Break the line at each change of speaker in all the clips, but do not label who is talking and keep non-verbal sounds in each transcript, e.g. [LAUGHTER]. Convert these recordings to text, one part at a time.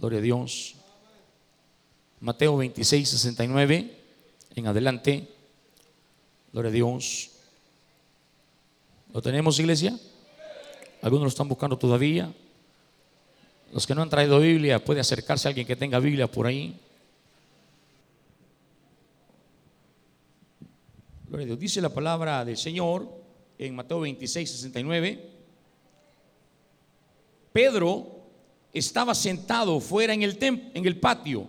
Gloria a Dios. Mateo 26, 69 en adelante. Gloria a Dios. ¿Lo tenemos, iglesia? Algunos lo están buscando todavía. Los que no han traído Biblia, puede acercarse a alguien que tenga Biblia por ahí. Gloria a Dios. Dice la palabra del Señor en Mateo 26, 69. Pedro estaba sentado fuera en el, en el patio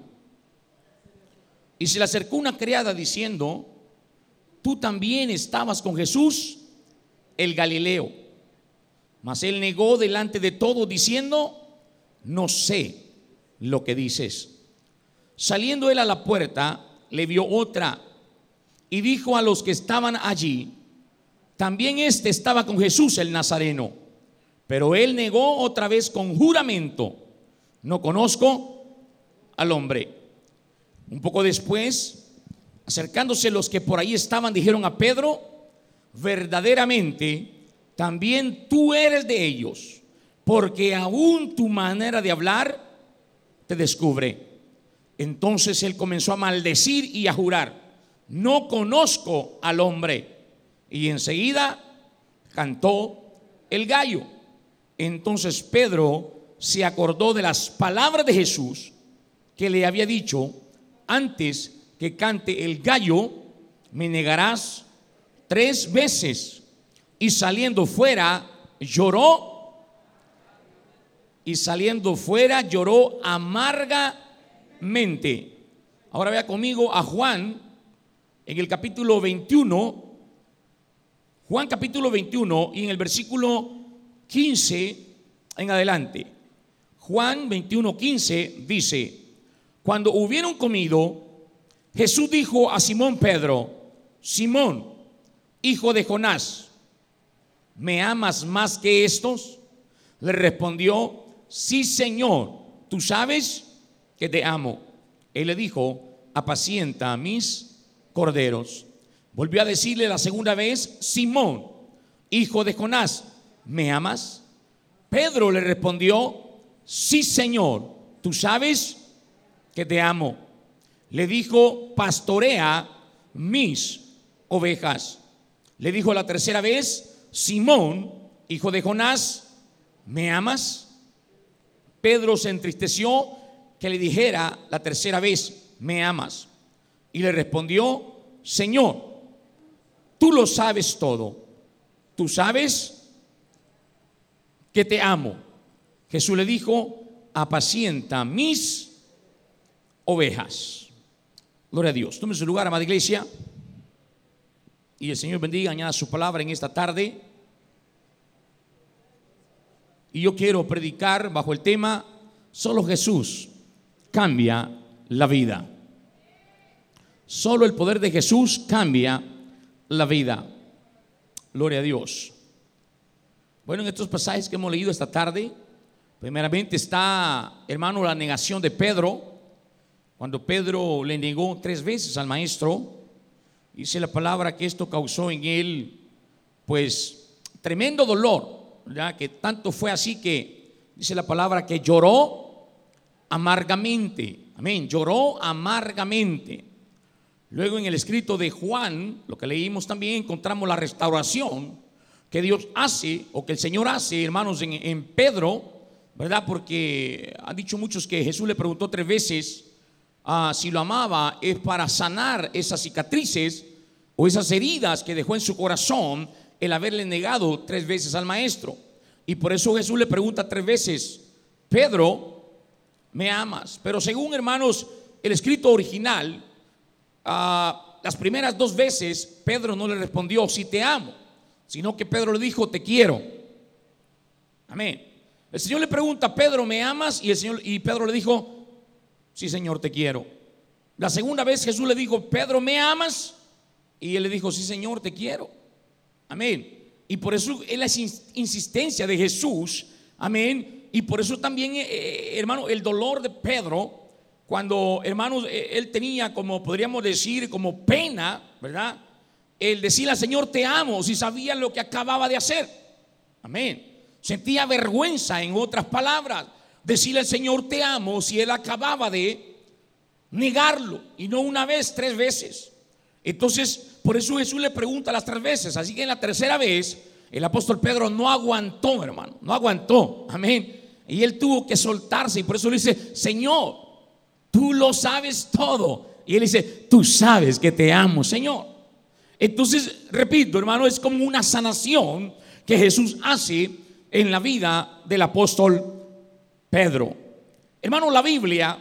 y se le acercó una criada diciendo, tú también estabas con Jesús, el Galileo. Mas él negó delante de todo diciendo, no sé lo que dices. Saliendo él a la puerta, le vio otra y dijo a los que estaban allí, también este estaba con Jesús el Nazareno. Pero él negó otra vez con juramento, no conozco al hombre. Un poco después, acercándose los que por ahí estaban, dijeron a Pedro, verdaderamente, también tú eres de ellos, porque aún tu manera de hablar te descubre. Entonces él comenzó a maldecir y a jurar, no conozco al hombre. Y enseguida cantó el gallo. Entonces Pedro se acordó de las palabras de Jesús que le había dicho, antes que cante el gallo, me negarás tres veces. Y saliendo fuera, lloró. Y saliendo fuera, lloró amargamente. Ahora vea conmigo a Juan en el capítulo 21. Juan capítulo 21 y en el versículo 15 en adelante. Juan 21, 15 dice, cuando hubieron comido, Jesús dijo a Simón Pedro, Simón, hijo de Jonás, ¿me amas más que estos? Le respondió, sí Señor, tú sabes que te amo. Él le dijo, apacienta a mis corderos. Volvió a decirle la segunda vez, Simón, hijo de Jonás, ¿me amas? Pedro le respondió, sí Señor, tú sabes que te amo. Le dijo, pastorea mis ovejas. Le dijo la tercera vez, Simón, hijo de Jonás, ¿me amas? Pedro se entristeció que le dijera la tercera vez, ¿me amas? Y le respondió, Señor, tú lo sabes todo. Tú sabes que te amo. Jesús le dijo, apacienta mis ovejas. Gloria a Dios. Tome su lugar, amada iglesia. Y el Señor bendiga, añada su palabra en esta tarde. Y yo quiero predicar bajo el tema, solo Jesús cambia la vida. Solo el poder de Jesús cambia la vida. Gloria a Dios. Bueno, en estos pasajes que hemos leído esta tarde, primeramente está, hermano, la negación de Pedro cuando Pedro le negó tres veces al maestro, dice la palabra que esto causó en él, pues, tremendo dolor, ya que tanto fue así que, dice la palabra, que lloró amargamente. Amén, lloró amargamente. Luego en el escrito de Juan, lo que leímos también, encontramos la restauración que Dios hace o que el Señor hace, hermanos, en, en Pedro, ¿verdad? Porque han dicho muchos que Jesús le preguntó tres veces, Ah, si lo amaba, es para sanar esas cicatrices o esas heridas que dejó en su corazón el haberle negado tres veces al maestro. Y por eso Jesús le pregunta tres veces, Pedro, ¿me amas? Pero según hermanos, el escrito original, ah, las primeras dos veces Pedro no le respondió, si te amo, sino que Pedro le dijo, te quiero. Amén. El Señor le pregunta, Pedro, ¿me amas? Y, el Señor, y Pedro le dijo, sí Señor, te quiero. La segunda vez Jesús le dijo, Pedro, ¿me amas? Y él le dijo, sí Señor, te quiero. Amén. Y por eso es la insistencia de Jesús. Amén. Y por eso también, eh, eh, hermano, el dolor de Pedro, cuando, hermanos, eh, él tenía como, podríamos decir, como pena, ¿verdad? El decirle al Señor, te amo, si sabía lo que acababa de hacer. Amén. Sentía vergüenza, en otras palabras decirle al Señor te amo si él acababa de negarlo y no una vez, tres veces. Entonces, por eso Jesús le pregunta las tres veces. Así que en la tercera vez, el apóstol Pedro no aguantó, hermano, no aguantó. Amén. Y él tuvo que soltarse y por eso le dice, Señor, tú lo sabes todo. Y él dice, tú sabes que te amo, Señor. Entonces, repito, hermano, es como una sanación que Jesús hace en la vida del apóstol Pedro. Hermano, la Biblia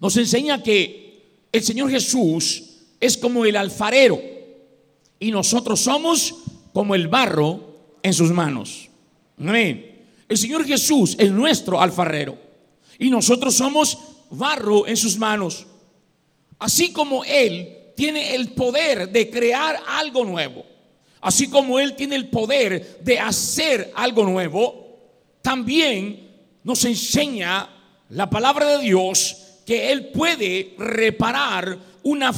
nos enseña que el Señor Jesús es como el alfarero y nosotros somos como el barro en sus manos. Amén. El Señor Jesús es nuestro alfarero y nosotros somos barro en sus manos. Así como Él tiene el poder de crear algo nuevo, así como Él tiene el poder de hacer algo nuevo, también nos enseña la palabra de Dios que Él puede reparar una,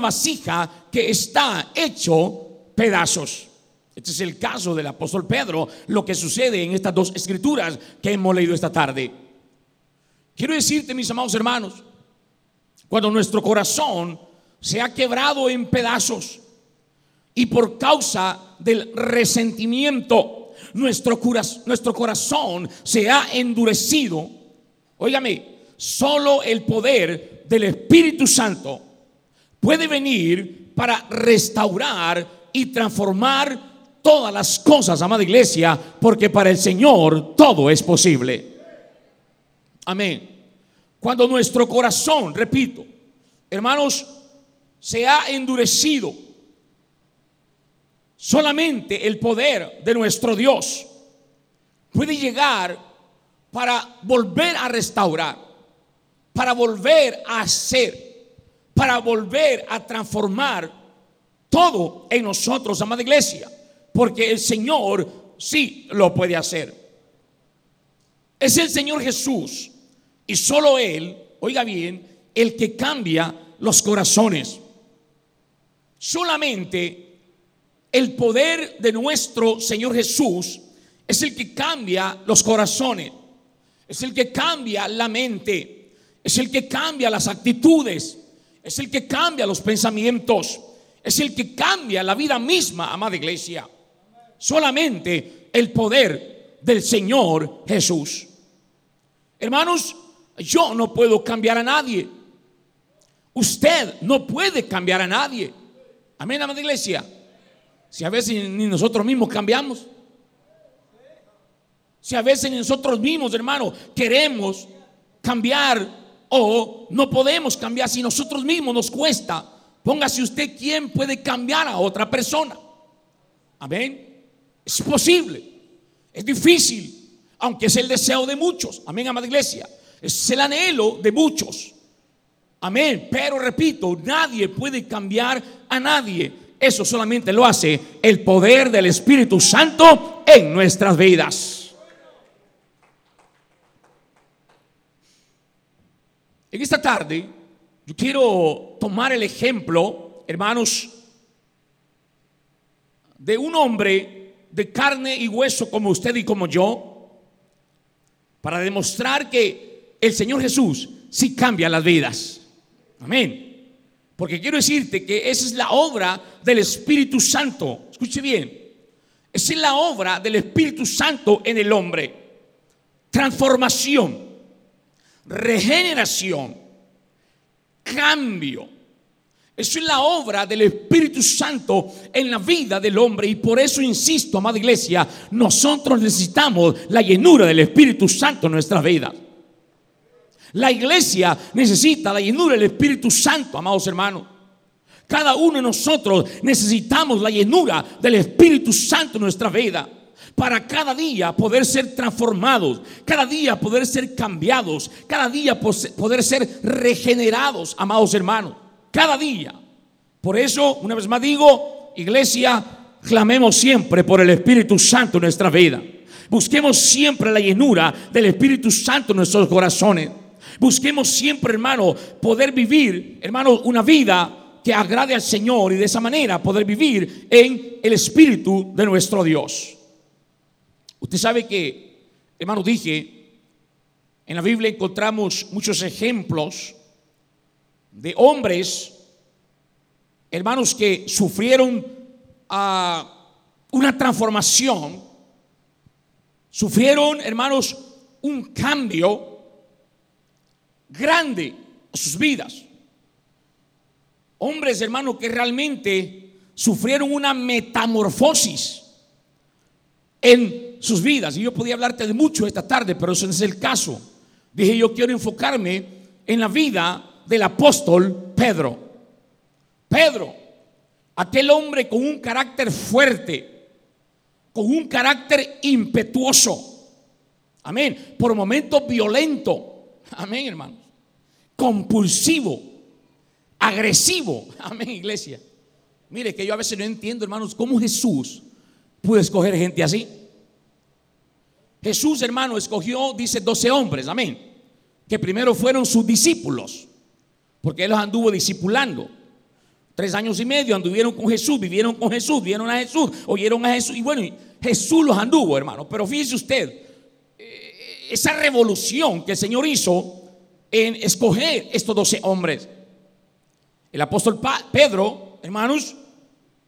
vasija que está hecho pedazos. Este es el caso del apóstol Pedro, lo que sucede en estas dos escrituras que hemos leído esta tarde. Quiero decirte, mis amados hermanos, cuando nuestro corazón se ha quebrado en pedazos y por causa del resentimiento nuestro, nuestro corazón se ha endurecido, óigame, solo el poder del Espíritu Santo puede venir para restaurar y transformar todas las cosas, amada iglesia, porque para el Señor todo es posible. Amén. Cuando nuestro corazón, repito, hermanos, se ha endurecido, solamente el poder de nuestro Dios puede llegar para volver a restaurar para volver a hacer, para volver a transformar todo en nosotros, amada iglesia, porque el Señor sí lo puede hacer. Es el Señor Jesús y solo Él, oiga bien, el que cambia los corazones. Solamente el poder de nuestro Señor Jesús es el que cambia los corazones, es el que cambia la mente es el que cambia las actitudes, es el que cambia los pensamientos, es el que cambia la vida misma, amada iglesia. Solamente el poder del Señor Jesús. Hermanos, yo no puedo cambiar a nadie. Usted no puede cambiar a nadie. Amén, amada iglesia. Si a veces ni nosotros mismos cambiamos. Si a veces nosotros mismos, hermano, queremos cambiar o no podemos cambiar si nosotros mismos nos cuesta. Póngase usted quién puede cambiar a otra persona. Amén. Es posible. Es difícil. Aunque es el deseo de muchos. Amén, amada iglesia. Es el anhelo de muchos. Amén. Pero repito, nadie puede cambiar a nadie. Eso solamente lo hace el poder del Espíritu Santo en nuestras vidas. En esta tarde yo quiero tomar el ejemplo, hermanos, de un hombre de carne y hueso como usted y como yo, para demostrar que el Señor Jesús sí cambia las vidas. Amén. Porque quiero decirte que esa es la obra del Espíritu Santo. Escuche bien. Esa es la obra del Espíritu Santo en el hombre. Transformación regeneración, cambio. Eso es la obra del Espíritu Santo en la vida del hombre y por eso insisto, amada iglesia, nosotros necesitamos la llenura del Espíritu Santo en nuestra vida. La iglesia necesita la llenura del Espíritu Santo, amados hermanos. Cada uno de nosotros necesitamos la llenura del Espíritu Santo en nuestra vida para cada día poder ser transformados, cada día poder ser cambiados, cada día poder ser regenerados, amados hermanos, cada día. Por eso, una vez más digo, iglesia, clamemos siempre por el Espíritu Santo en nuestra vida. Busquemos siempre la llenura del Espíritu Santo en nuestros corazones. Busquemos siempre, hermano, poder vivir, hermano, una vida que agrade al Señor y de esa manera poder vivir en el Espíritu de nuestro Dios. Usted sabe que, hermano, dije En la Biblia encontramos muchos ejemplos de hombres, hermanos, que sufrieron ah, una transformación, sufrieron, hermanos, un cambio grande sus vidas. Hombres, hermanos, que realmente sufrieron una metamorfosis en sus vidas. Y yo podía hablarte de mucho esta tarde, pero ese no es el caso. Dije, yo quiero enfocarme en la vida del apóstol Pedro. Pedro, aquel hombre con un carácter fuerte, con un carácter impetuoso. Amén. Por momentos violento. Amén, hermanos. Compulsivo. Agresivo. [LAUGHS] Amén, iglesia. Mire que yo a veces no entiendo, hermanos, cómo Jesús pudo escoger gente así. Jesús, hermano, escogió, dice, 12 hombres, amén, que primero fueron sus discípulos, porque él los anduvo discipulando. Tres años y medio anduvieron con Jesús, vivieron con Jesús, vieron a Jesús, oyeron a Jesús, y bueno, Jesús los anduvo, hermano. Pero fíjese usted, eh, esa revolución que el Señor hizo en escoger estos 12 hombres. El apóstol Pedro, hermanos,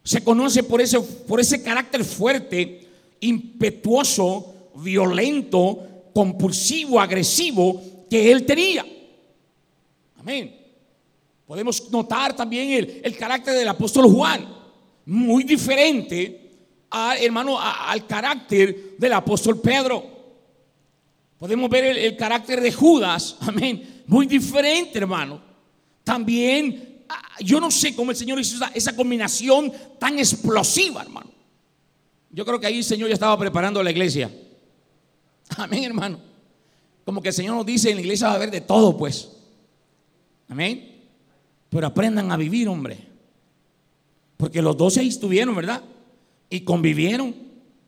se conoce por ese, por ese carácter fuerte, impetuoso, violento, compulsivo, agresivo que él tenía. Amén. Podemos notar también el, carácter del apóstol Juan, muy diferente hermano, al carácter del apóstol Pedro. Podemos ver el, carácter de Judas, [LAUGHS] amén, muy diferente, hermano. También, ah, yo no sé cómo el Señor hizo esa, combinación tan explosiva, hermano. Yo creo que ahí el Señor ya estaba preparando la iglesia. [LAUGHS] Amén, hermano. Como que el Señor nos dice, en la iglesia va a haber de todo, pues. Amén. Pero aprendan a vivir, hombre. Porque los doce ahí estuvieron, ¿verdad? Y convivieron.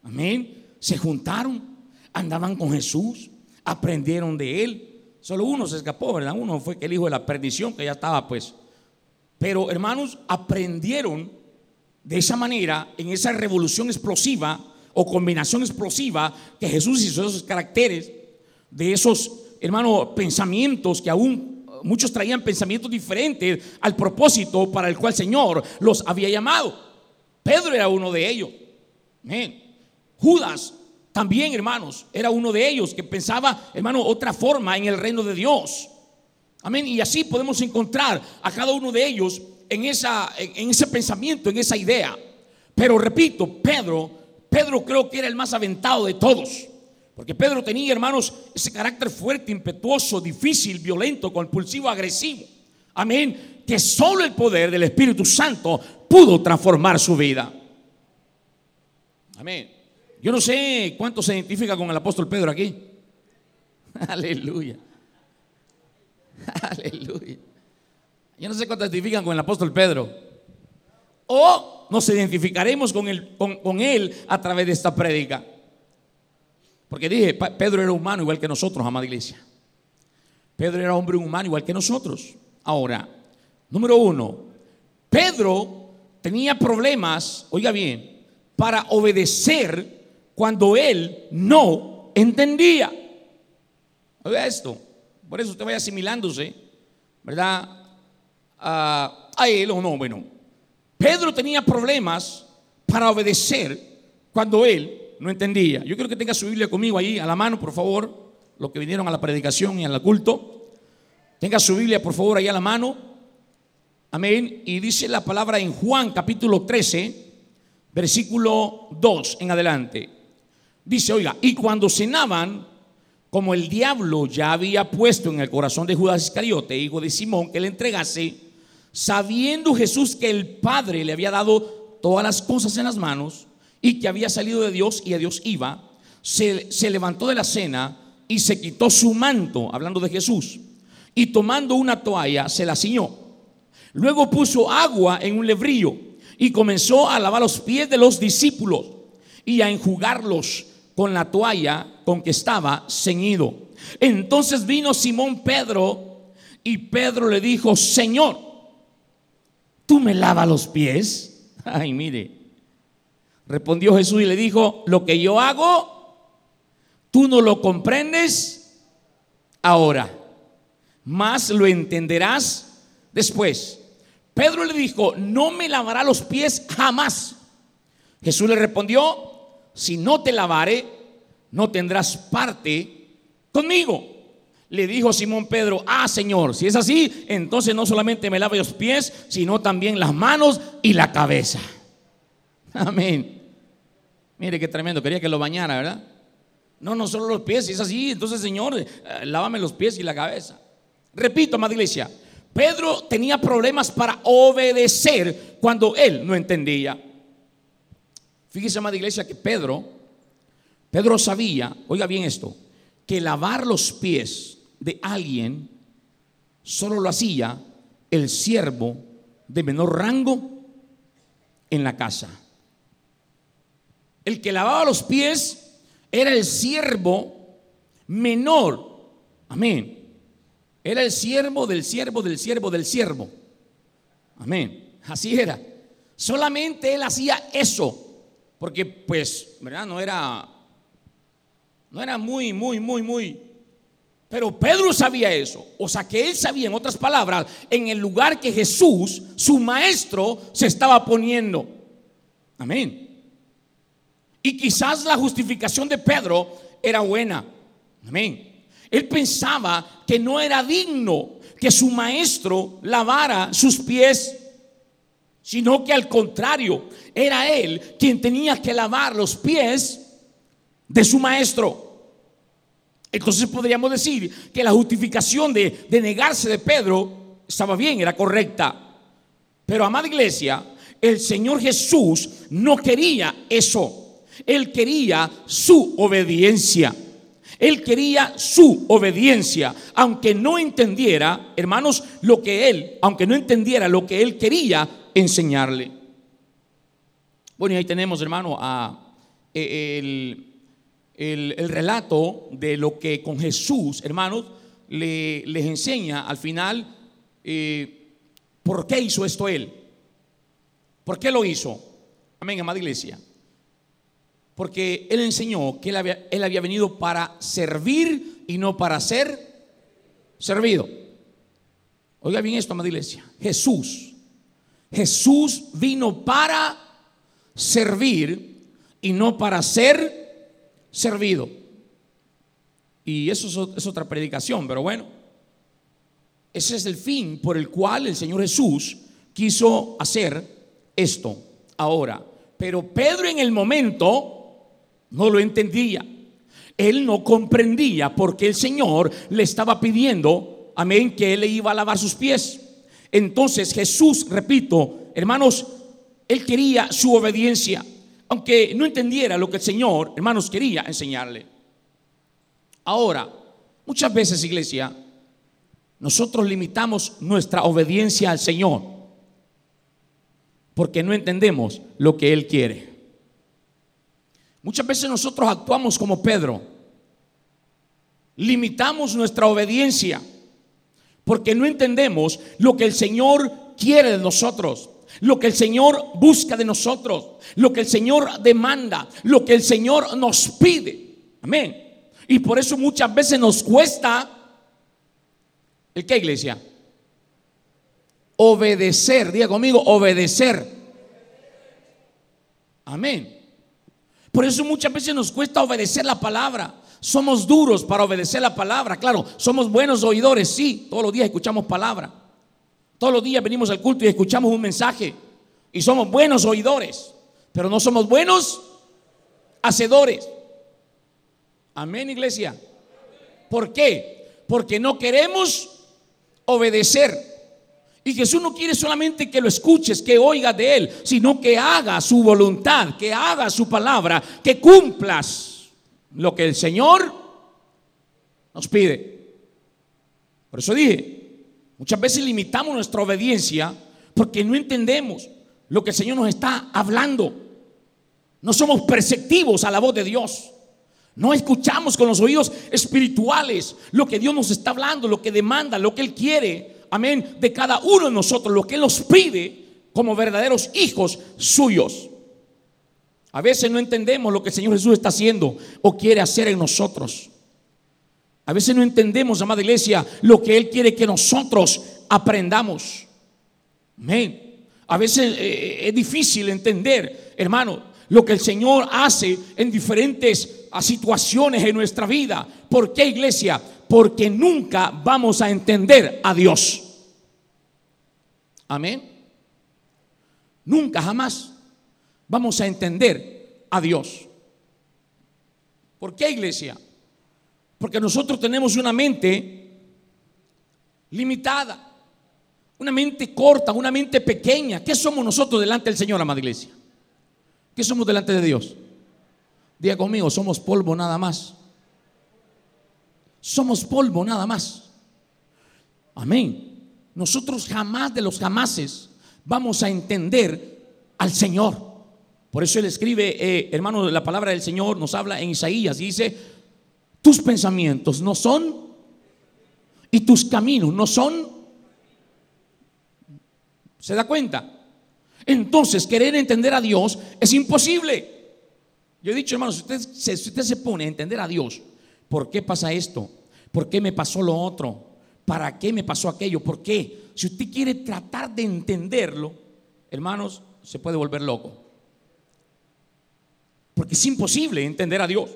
Amén. Se juntaron. Andaban con Jesús. Aprendieron de Él. Solo uno se escapó, ¿verdad? Uno fue el hijo de la perdición, que ya estaba, pues. Pero, hermanos, aprendieron de esa manera, en esa revolución explosiva, o combinación explosiva que Jesús hizo esos caracteres, de esos, hermanos, pensamientos que aún muchos traían pensamientos diferentes al propósito para el cual el Señor los había llamado. Pedro era uno de ellos. Judas también, hermanos, era uno de ellos que pensaba, hermano, otra forma en el reino de Dios. Amén. Y así podemos encontrar a cada uno de ellos en, esa, en ese pensamiento, en esa idea. Pero repito, Pedro Pedro creo que era el más aventado de todos. Porque Pedro tenía, hermanos, ese carácter fuerte, impetuoso, difícil, violento, compulsivo, agresivo. Amén. Que solo el poder del Espíritu Santo pudo transformar su vida. Amén. Yo no sé cuánto se identifica con el apóstol Pedro aquí. [LAUGHS] Aleluya. [LAUGHS] Aleluya. Yo no sé cuánto se identifican con el apóstol Pedro. O nos identificaremos con él, a través de esta prédica. Porque dije, Pedro era humano igual que nosotros, amada iglesia. Pedro era hombre humano igual que nosotros. Ahora, número uno, Pedro tenía problemas, oiga bien, para obedecer cuando él no entendía. Oiga esto, por eso usted vaya asimilándose, ¿verdad? a él o no, bueno, Pedro tenía problemas para obedecer cuando él no entendía. Yo quiero que tenga su Biblia conmigo ahí a la mano, por favor, los que vinieron a la predicación y al culto. Tenga su Biblia, por favor, ahí a la mano. Amén. Y dice la palabra en Juan capítulo 13, versículo 2 en adelante. Dice, oiga, y cuando cenaban, como el diablo ya había puesto en el corazón de Judas Iscariote, hijo de Simón, que le entregase, sabiendo Jesús que el Padre le había dado todas las cosas en las manos y que había salido de Dios y a Dios iba, se, levantó de la cena y se quitó su manto, hablando de Jesús, y tomando una toalla se la ciñó. Luego puso agua en un lebrillo y comenzó a lavar los pies de los discípulos y a enjugarlos con la toalla con que estaba ceñido. Entonces vino Simón Pedro y Pedro le dijo, Señor, ¿tú me lavas los pies? [LAUGHS] Ay, mire. Respondió Jesús y le dijo, lo que yo hago, tú no lo comprendes ahora, más lo entenderás después. Pedro le dijo, no me lavará los pies jamás. Jesús le respondió, si no te lavare, no tendrás parte conmigo. Le dijo Simón Pedro, ah Señor, si es así, entonces no solamente me lave los pies, sino también las manos y la cabeza. [LAUGHS] Amén. Mire qué tremendo, quería que lo bañara, ¿verdad? No, no solo los pies, si es así, entonces Señor, eh, lávame los pies y la cabeza. Repito, amada iglesia, Pedro tenía problemas para obedecer cuando él no entendía. Fíjese, amada iglesia, que Pedro, Pedro sabía, oiga bien esto, que lavar los pies de alguien solo lo hacía el siervo de menor rango en la casa. El que lavaba los pies era el siervo menor. Amén. Era el siervo del siervo del siervo del siervo. Amén. Así era. Solamente él hacía eso. Porque pues, ¿verdad? No era no era muy muy muy muy pero Pedro sabía eso. O sea que él sabía, en otras palabras, en el lugar que Jesús, su maestro, se estaba poniendo. Amén. Y quizás la justificación de Pedro era buena. Amén. Él pensaba que no era digno que su maestro lavara sus pies, sino que al contrario, era él quien tenía que lavar los pies de su maestro. Entonces podríamos decir que la justificación de, de negarse de Pedro estaba bien, era correcta. Pero amada iglesia, el Señor Jesús no quería eso. Él quería su obediencia. Él quería su obediencia, aunque no entendiera, hermanos, lo que él, aunque no entendiera lo que él quería enseñarle. Bueno, y ahí tenemos, hermano, eh, el, relato de lo que con Jesús, hermanos, le, les enseña al final eh, por qué hizo esto él. ¿Por qué lo hizo? Amén, amada iglesia. Porque Él enseñó que él había, él había venido para servir y no para ser servido. Oiga bien esto, amada iglesia. Jesús. Jesús vino para servir y no para ser servido. Y eso es otra predicación, pero bueno. Ese es el fin por el cual el Señor Jesús quiso hacer esto. Ahora, pero Pedro en el momento no lo entendía. Él no comprendía porque el Señor le estaba pidiendo, amén, que él le iba a lavar sus pies. Entonces Jesús, repito, hermanos, él quería su obediencia, aunque no entendiera lo que el Señor, hermanos, quería enseñarle. Ahora, muchas veces, iglesia, nosotros limitamos nuestra obediencia al Señor porque no entendemos lo que Él quiere. Muchas veces nosotros actuamos como Pedro. Limitamos nuestra obediencia porque no entendemos lo que el Señor quiere de nosotros, lo que el Señor busca de nosotros, lo que el Señor demanda, lo que el Señor nos pide. Amén. Y por eso muchas veces nos cuesta, ¿el qué iglesia? Obedecer, diga conmigo, obedecer. Amén. Por eso muchas veces nos cuesta obedecer la palabra. Somos duros para obedecer la palabra. Claro, somos buenos oidores, sí. Todos los días escuchamos palabra. Todos los días venimos al culto y escuchamos un mensaje. Y somos buenos oidores. Pero no somos buenos hacedores. Amén, iglesia. ¿Por qué? Porque no queremos obedecer. Y Jesús no quiere solamente que lo escuches, que oigas de Él, sino que haga su voluntad, que haga su palabra, que cumplas lo que el Señor nos pide. Por eso dije, muchas veces limitamos nuestra obediencia porque no entendemos lo que el Señor nos está hablando. No somos perceptivos a la voz de Dios. No escuchamos con los oídos espirituales lo que Dios nos está hablando, lo que demanda, lo que Él quiere amén, de cada uno de nosotros, lo que Él nos pide como verdaderos hijos suyos. A veces no entendemos lo que el Señor Jesús está haciendo o quiere hacer en nosotros. A veces no entendemos, amada iglesia, lo que Él quiere que nosotros aprendamos. Amén. A veces eh, es difícil entender, hermano, lo que el Señor hace en diferentes situaciones en nuestra vida. ¿Por qué, iglesia? Porque nunca vamos a entender a Dios. Amén. Nunca, jamás vamos a entender a Dios. ¿Por qué, iglesia? Porque nosotros tenemos una mente limitada, una mente corta, una mente pequeña. ¿Qué somos nosotros delante del Señor, amada iglesia? ¿Qué somos delante de Dios? Diga conmigo, somos polvo nada más. Somos polvo nada más. Amén. Nosotros jamás de los jamases vamos a entender al Señor. Por eso él escribe, eh, hermano, la palabra del Señor nos habla en Isaías, dice, tus pensamientos no son y tus caminos no son. ¿Se da cuenta? Entonces, querer entender a Dios es imposible. Yo he dicho, hermano, si usted, si usted se pone a entender a Dios, ¿por qué pasa esto? ¿Por qué me pasó lo otro? ¿Para qué me pasó aquello? ¿Por qué? Si usted quiere tratar de entenderlo, hermanos, se puede volver loco. Porque es imposible entender a Dios.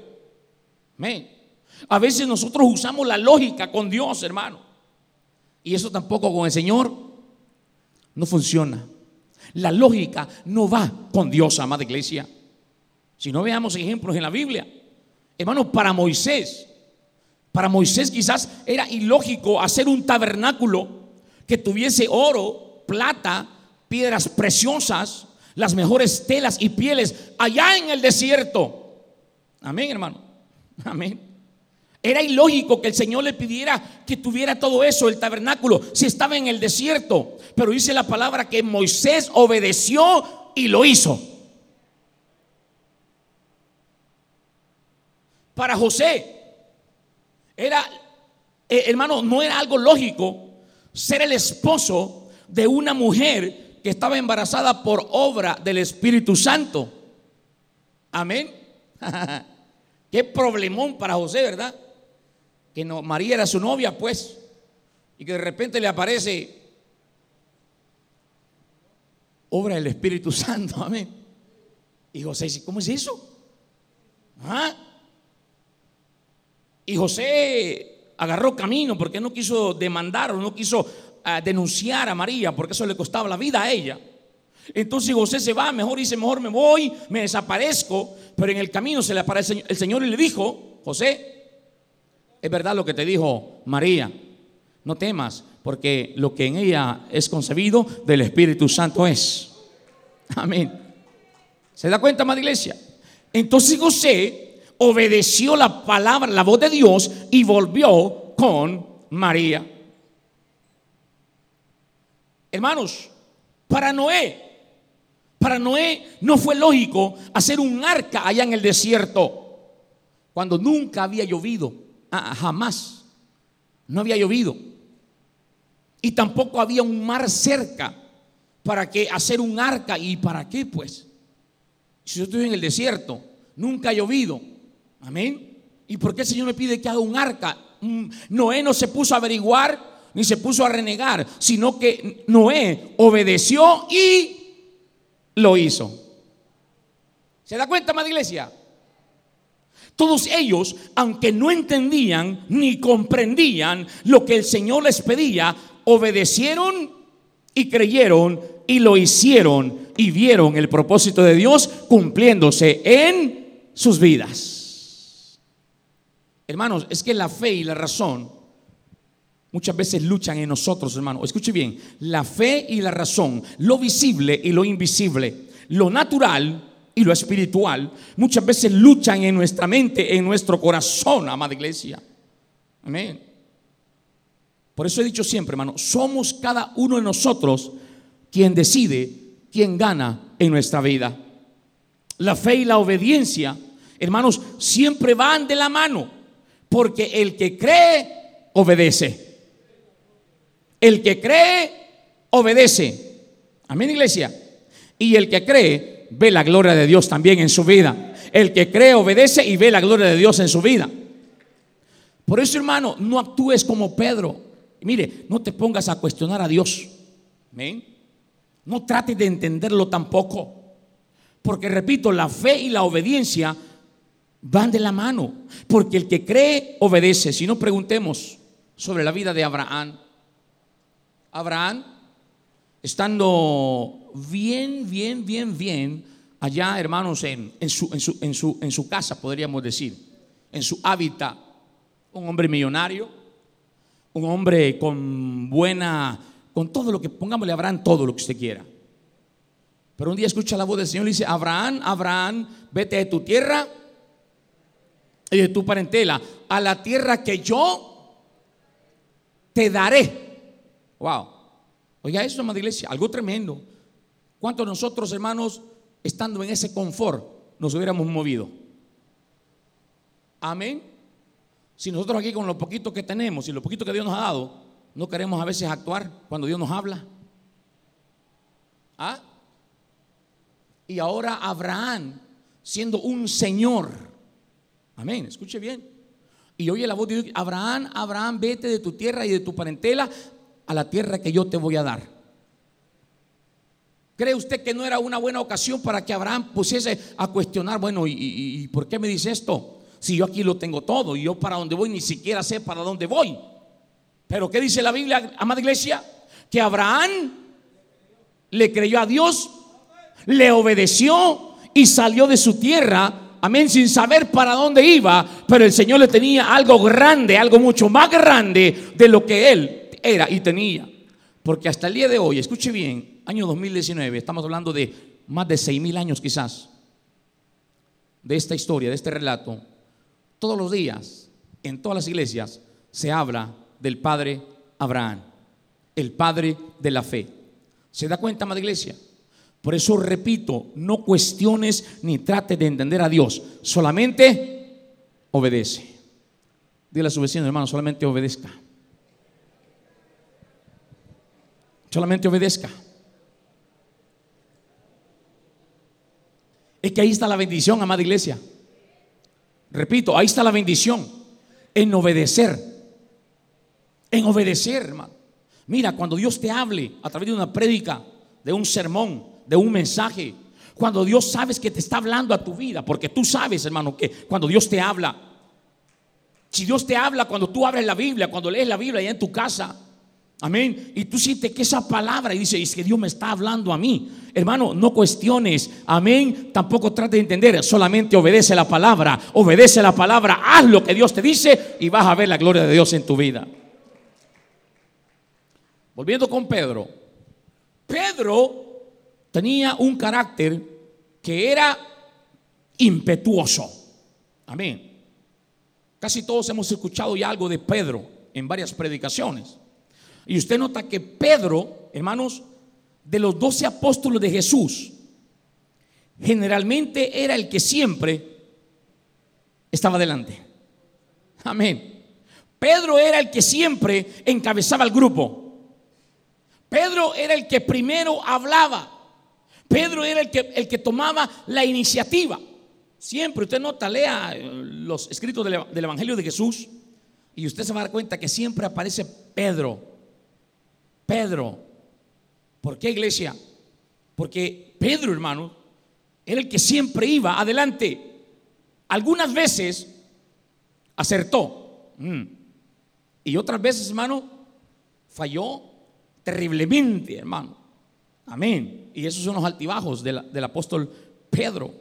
A veces nosotros usamos la lógica con Dios, hermano. Y eso tampoco con el Señor no funciona. La lógica no va con Dios, amada iglesia. Si no veamos ejemplos en la Biblia. Hermano, para Moisés, para Moisés quizás era ilógico hacer un tabernáculo que tuviese oro, plata, piedras preciosas, las mejores telas y pieles allá en el desierto. Amén, hermano. Amén. Era ilógico que el Señor le pidiera que tuviera todo eso, el tabernáculo, si estaba en el desierto. Pero dice la palabra que Moisés obedeció y lo hizo. Para José, era, eh, hermano, no era algo lógico ser el esposo de una mujer que estaba embarazada por obra del Espíritu Santo. Amén. [LAUGHS] Qué problemón para José, ¿verdad? Que no, María era su novia, pues, y que de repente le aparece obra del Espíritu Santo. [LAUGHS] Amén. Y José dice, ¿cómo es eso? ¿Ah? Y José agarró camino porque no quiso demandar o no quiso ah, denunciar a María porque eso le costaba la vida a ella. Entonces José se va, mejor dice, mejor me voy, me desaparezco, pero en el camino se le aparece el Señor y le dijo, José, es verdad lo que te dijo María, no temas, porque lo que en ella es concebido del Espíritu Santo es. Amén. ¿Se da cuenta, más iglesia? Entonces José obedeció la palabra, la voz de Dios y volvió con María. Hermanos, para Noé, para Noé no fue lógico hacer un arca allá en el desierto cuando nunca había llovido, ah, jamás, no había llovido. Y tampoco había un mar cerca para que hacer un arca. ¿Y para qué pues? Si yo estoy en el desierto, nunca ha llovido. Amén. ¿Y por qué el Señor me pide que haga un arca? Mm, Noé no se puso a averiguar ni se puso a renegar, sino que Noé obedeció y lo hizo. ¿Se da cuenta, madre iglesia? Todos ellos, aunque no entendían ni comprendían lo que el Señor les pedía, obedecieron y creyeron y lo hicieron y vieron el propósito de Dios cumpliéndose en sus vidas. Hermanos, es que la fe y la razón muchas veces luchan en nosotros, hermano. Escuche bien, la fe y la razón, lo visible y lo invisible, lo natural y lo espiritual, muchas veces luchan en nuestra mente, en nuestro corazón, amada iglesia. Amén. Por eso he dicho siempre, hermano, somos cada uno de nosotros quien decide quién gana en nuestra vida. La fe y la obediencia, hermanos, siempre van de la mano. Porque el que cree, obedece. El que cree, obedece. Amén, iglesia. Y el que cree, ve la gloria de Dios también en su vida. El que cree, obedece y ve la gloria de Dios en su vida. Por eso, hermano, no actúes como Pedro. Mire, no te pongas a cuestionar a Dios. ¿Ven? No trates de entenderlo tampoco. Porque repito, la fe y la obediencia van de la mano. Porque el que cree, obedece. Si no, preguntemos sobre la vida de Abraham. Abraham, estando bien, bien, bien, bien, allá, hermanos, en, su, en, su, casa, podríamos decir, en su hábitat, un hombre millonario, un hombre con buena, con todo lo que, pongámosle a Abraham todo lo que usted quiera. Pero un día escucha la voz del Señor y dice, Abraham, Abraham, vete de tu tierra y de tu parentela a la tierra que yo te daré. Wow. Oiga eso, amada iglesia, algo tremendo. ¿Cuántos de nosotros, hermanos, estando en ese confort, nos hubiéramos movido? Amén. Si nosotros aquí con lo poquito que tenemos y lo poquito que Dios nos ha dado, no queremos a veces actuar cuando Dios nos habla. ¿Ah? Y ahora Abraham, siendo un señor, amén, escuche bien. Y oye la voz de Dios, Abraham, Abraham, vete de tu tierra y de tu parentela a la tierra que yo te voy a dar. ¿Cree usted que no era una buena ocasión para que Abraham pusiese a cuestionar, bueno, ¿y, por qué me dice esto? Si yo aquí lo tengo todo y yo para dónde voy ni siquiera sé para dónde voy. Pero ¿qué dice la Biblia, amada iglesia? Que Abraham le creyó a Dios le obedeció y salió de su tierra, amén, sin saber para dónde iba, pero el Señor le tenía algo grande, algo mucho más grande de lo que él era y tenía. Porque hasta el día de hoy, escuche bien, año 2019, estamos hablando de más de seis mil años quizás, de esta historia, de este relato, todos los días, en todas las iglesias, se habla del padre Abraham, el padre de la fe. ¿Se da cuenta, amada iglesia? Por eso repito, no cuestiones ni trate de entender a Dios, solamente obedece. Dile a su vecino, hermano, solamente obedezca. Solamente obedezca. Es que ahí está la bendición, amada iglesia. Repito, ahí está la bendición en obedecer. En obedecer, hermano. Mira, cuando Dios te hable a través de una prédica, de un sermón, de un mensaje. Cuando Dios sabes que te está hablando a tu vida, porque tú sabes, hermano, que cuando Dios te habla, si Dios te habla cuando tú abres la Biblia, cuando lees la Biblia allá en tu casa, amén, y tú sientes que esa palabra y dices, es que Dios me está hablando a mí, hermano, no cuestiones, amén, tampoco trate de entender, solamente obedece la palabra, obedece la palabra, haz lo que Dios te dice y vas a ver la gloria de Dios en tu vida. Volviendo con Pedro, Pedro tenía un carácter que era impetuoso. Amén. Casi todos hemos escuchado ya algo de Pedro en varias predicaciones. Y usted nota que Pedro, hermanos, de los doce apóstoles de Jesús, generalmente era el que siempre estaba delante. Amén. Pedro era el que siempre encabezaba el grupo. Pedro era el que primero hablaba. Pedro era el que, el que tomaba la iniciativa. Siempre, usted nota, lea eh, los escritos del, del Evangelio de Jesús y usted se va a dar cuenta que siempre aparece Pedro. Pedro. ¿Por qué iglesia? Porque Pedro, hermano, era el que siempre iba adelante. Algunas veces acertó. Mm. Y otras veces, hermano, falló terriblemente, hermano. Amén. Y esos son los altibajos del, apóstol Pedro.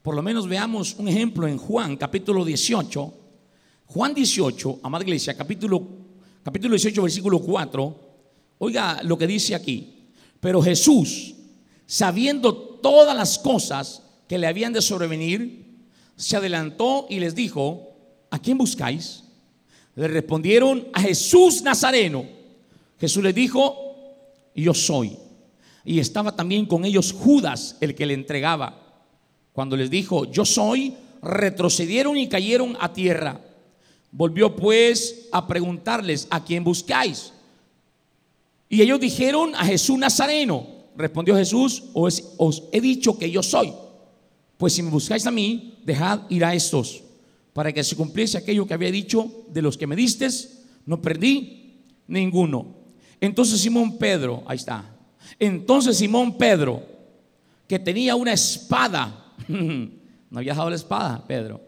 Por lo menos veamos un ejemplo en Juan, capítulo 18. Juan 18, amada iglesia, capítulo, capítulo 18, versículo 4. Oiga lo que dice aquí. Pero Jesús, sabiendo todas las cosas que le habían de sobrevenir, se adelantó y les dijo, ¿a quién buscáis? Le respondieron a Jesús Nazareno. Jesús les dijo, yo soy. Y estaba también con ellos Judas, el que le entregaba. Cuando les dijo, yo soy, retrocedieron y cayeron a tierra. Volvió pues a preguntarles, ¿a quién buscáis? Y ellos dijeron, a Jesús Nazareno. Respondió Jesús, os, he dicho que yo soy. Pues si me buscáis a mí, dejad ir a estos. para que se cumpliese aquello que había dicho, de los que me diste, no perdí ninguno. Entonces Simón Pedro, ahí está. Entonces Simón Pedro, que tenía una espada, [LAUGHS] no había dejado la espada, Pedro.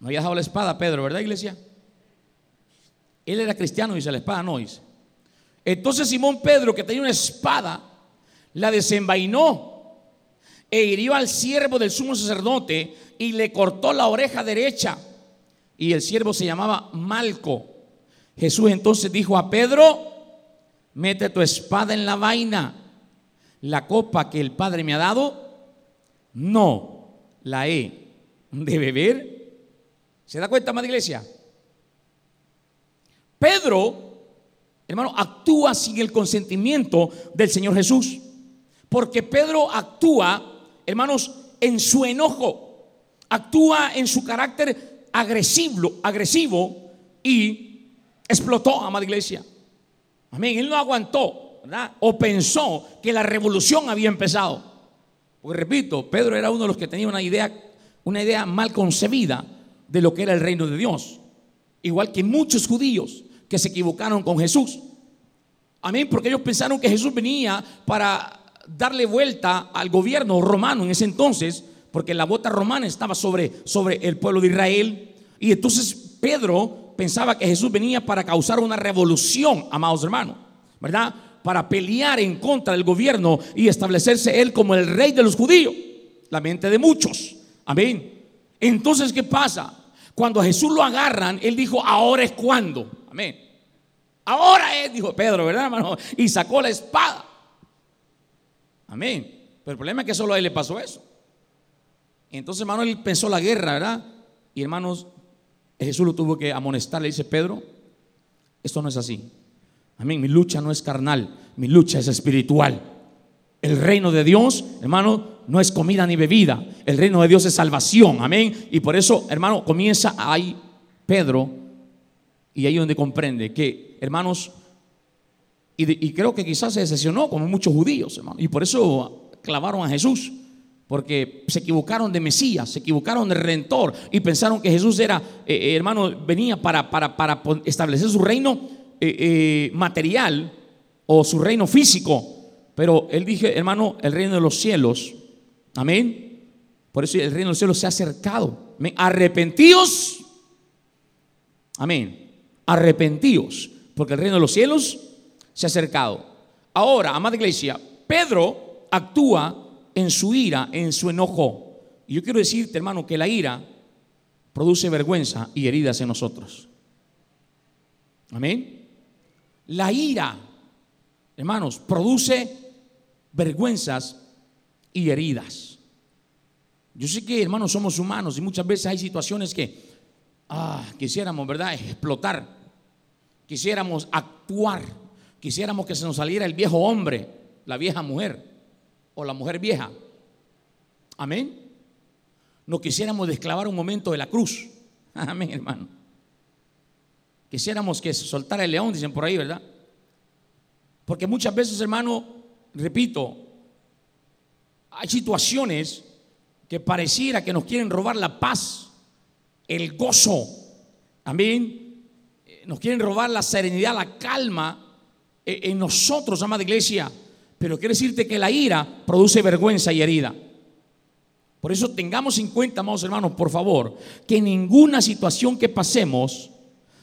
No había dejado la espada, Pedro, ¿verdad, iglesia? Él era cristiano, dice la espada, no dice. Entonces Simón Pedro, que tenía una espada, la desenvainó e hirió al siervo del sumo sacerdote y le cortó la oreja derecha. Y el siervo se llamaba Malco. Jesús entonces dijo a Pedro, mete tu espada en la vaina. La copa que el Padre me ha dado, no la he de beber. ¿Se da cuenta, madre iglesia? Pedro, hermano, actúa sin el consentimiento del Señor Jesús. Porque Pedro actúa hermanos, en su enojo, actúa en su carácter agresivo, agresivo y explotó, amada iglesia. Amén. Él no aguantó, ¿verdad? O pensó que la revolución había empezado. Porque repito, Pedro era uno de los que tenía una idea, una idea mal concebida de lo que era el reino de Dios. Igual que muchos judíos que se equivocaron con Jesús. Amén, porque ellos pensaron que Jesús venía para darle vuelta al gobierno romano en ese entonces, porque la bota romana estaba sobre, sobre el pueblo de Israel. Y entonces Pedro pensaba que Jesús venía para causar una revolución, amados hermanos, ¿verdad? Para pelear en contra del gobierno y establecerse él como el rey de los judíos. La mente de muchos. Amén. Entonces, ¿qué pasa? Cuando a Jesús lo agarran, él dijo, ahora es cuando. Amén. Ahora es, dijo Pedro, ¿verdad, hermano? Y sacó la espada. Amén. Pero el problema es que solo a él le pasó eso. Entonces, hermano, él pensó la guerra, ¿verdad? Y hermanos, Jesús lo tuvo que amonestar. Le dice, Pedro, esto no es así. Amén. Mi lucha no es carnal, mi lucha es espiritual. El reino de Dios, hermano, no es comida ni bebida. El reino de Dios es salvación. Amén. Y por eso, hermano, comienza ahí Pedro. Y ahí donde comprende que, hermanos, y, creo que quizás se decepcionó, como muchos judíos, hermano. Y por eso clavaron a Jesús. Porque se equivocaron de Mesías, se equivocaron de Redentor y pensaron que Jesús era, eh, eh, hermano, venía para, para, para, establecer su reino eh, material o su reino físico. Pero él dije, hermano, el reino de los cielos, amén. Por eso el reino de los cielos se ha acercado. Arrepentíos, amén. Arrepentíos, porque el reino de los cielos se ha acercado. Ahora, amada iglesia, Pedro actúa en su ira, en su enojo. Y yo quiero decirte, hermano, que la ira produce vergüenza y heridas en nosotros. Amén. La ira, hermanos, produce vergüenzas y heridas. Yo sé que, hermanos, somos humanos y muchas veces hay situaciones que ah, quisiéramos, ¿verdad?, explotar. Quisiéramos actuar Quisiéramos que se nos saliera el viejo hombre, la vieja mujer o la mujer vieja. Amén. No quisiéramos desclavar un momento de la cruz. [LAUGHS] Amén, hermano. Quisiéramos que se soltara el león, dicen por ahí, ¿verdad? Porque muchas veces, hermano, repito, hay situaciones que pareciera que nos quieren robar la paz, el gozo. Amén. Nos quieren robar la serenidad, la calma eh, en nosotros, amada iglesia. Pero quiero decirte que la ira produce vergüenza y herida. Por eso tengamos en cuenta, amados hermanos, por favor, que ninguna situación que pasemos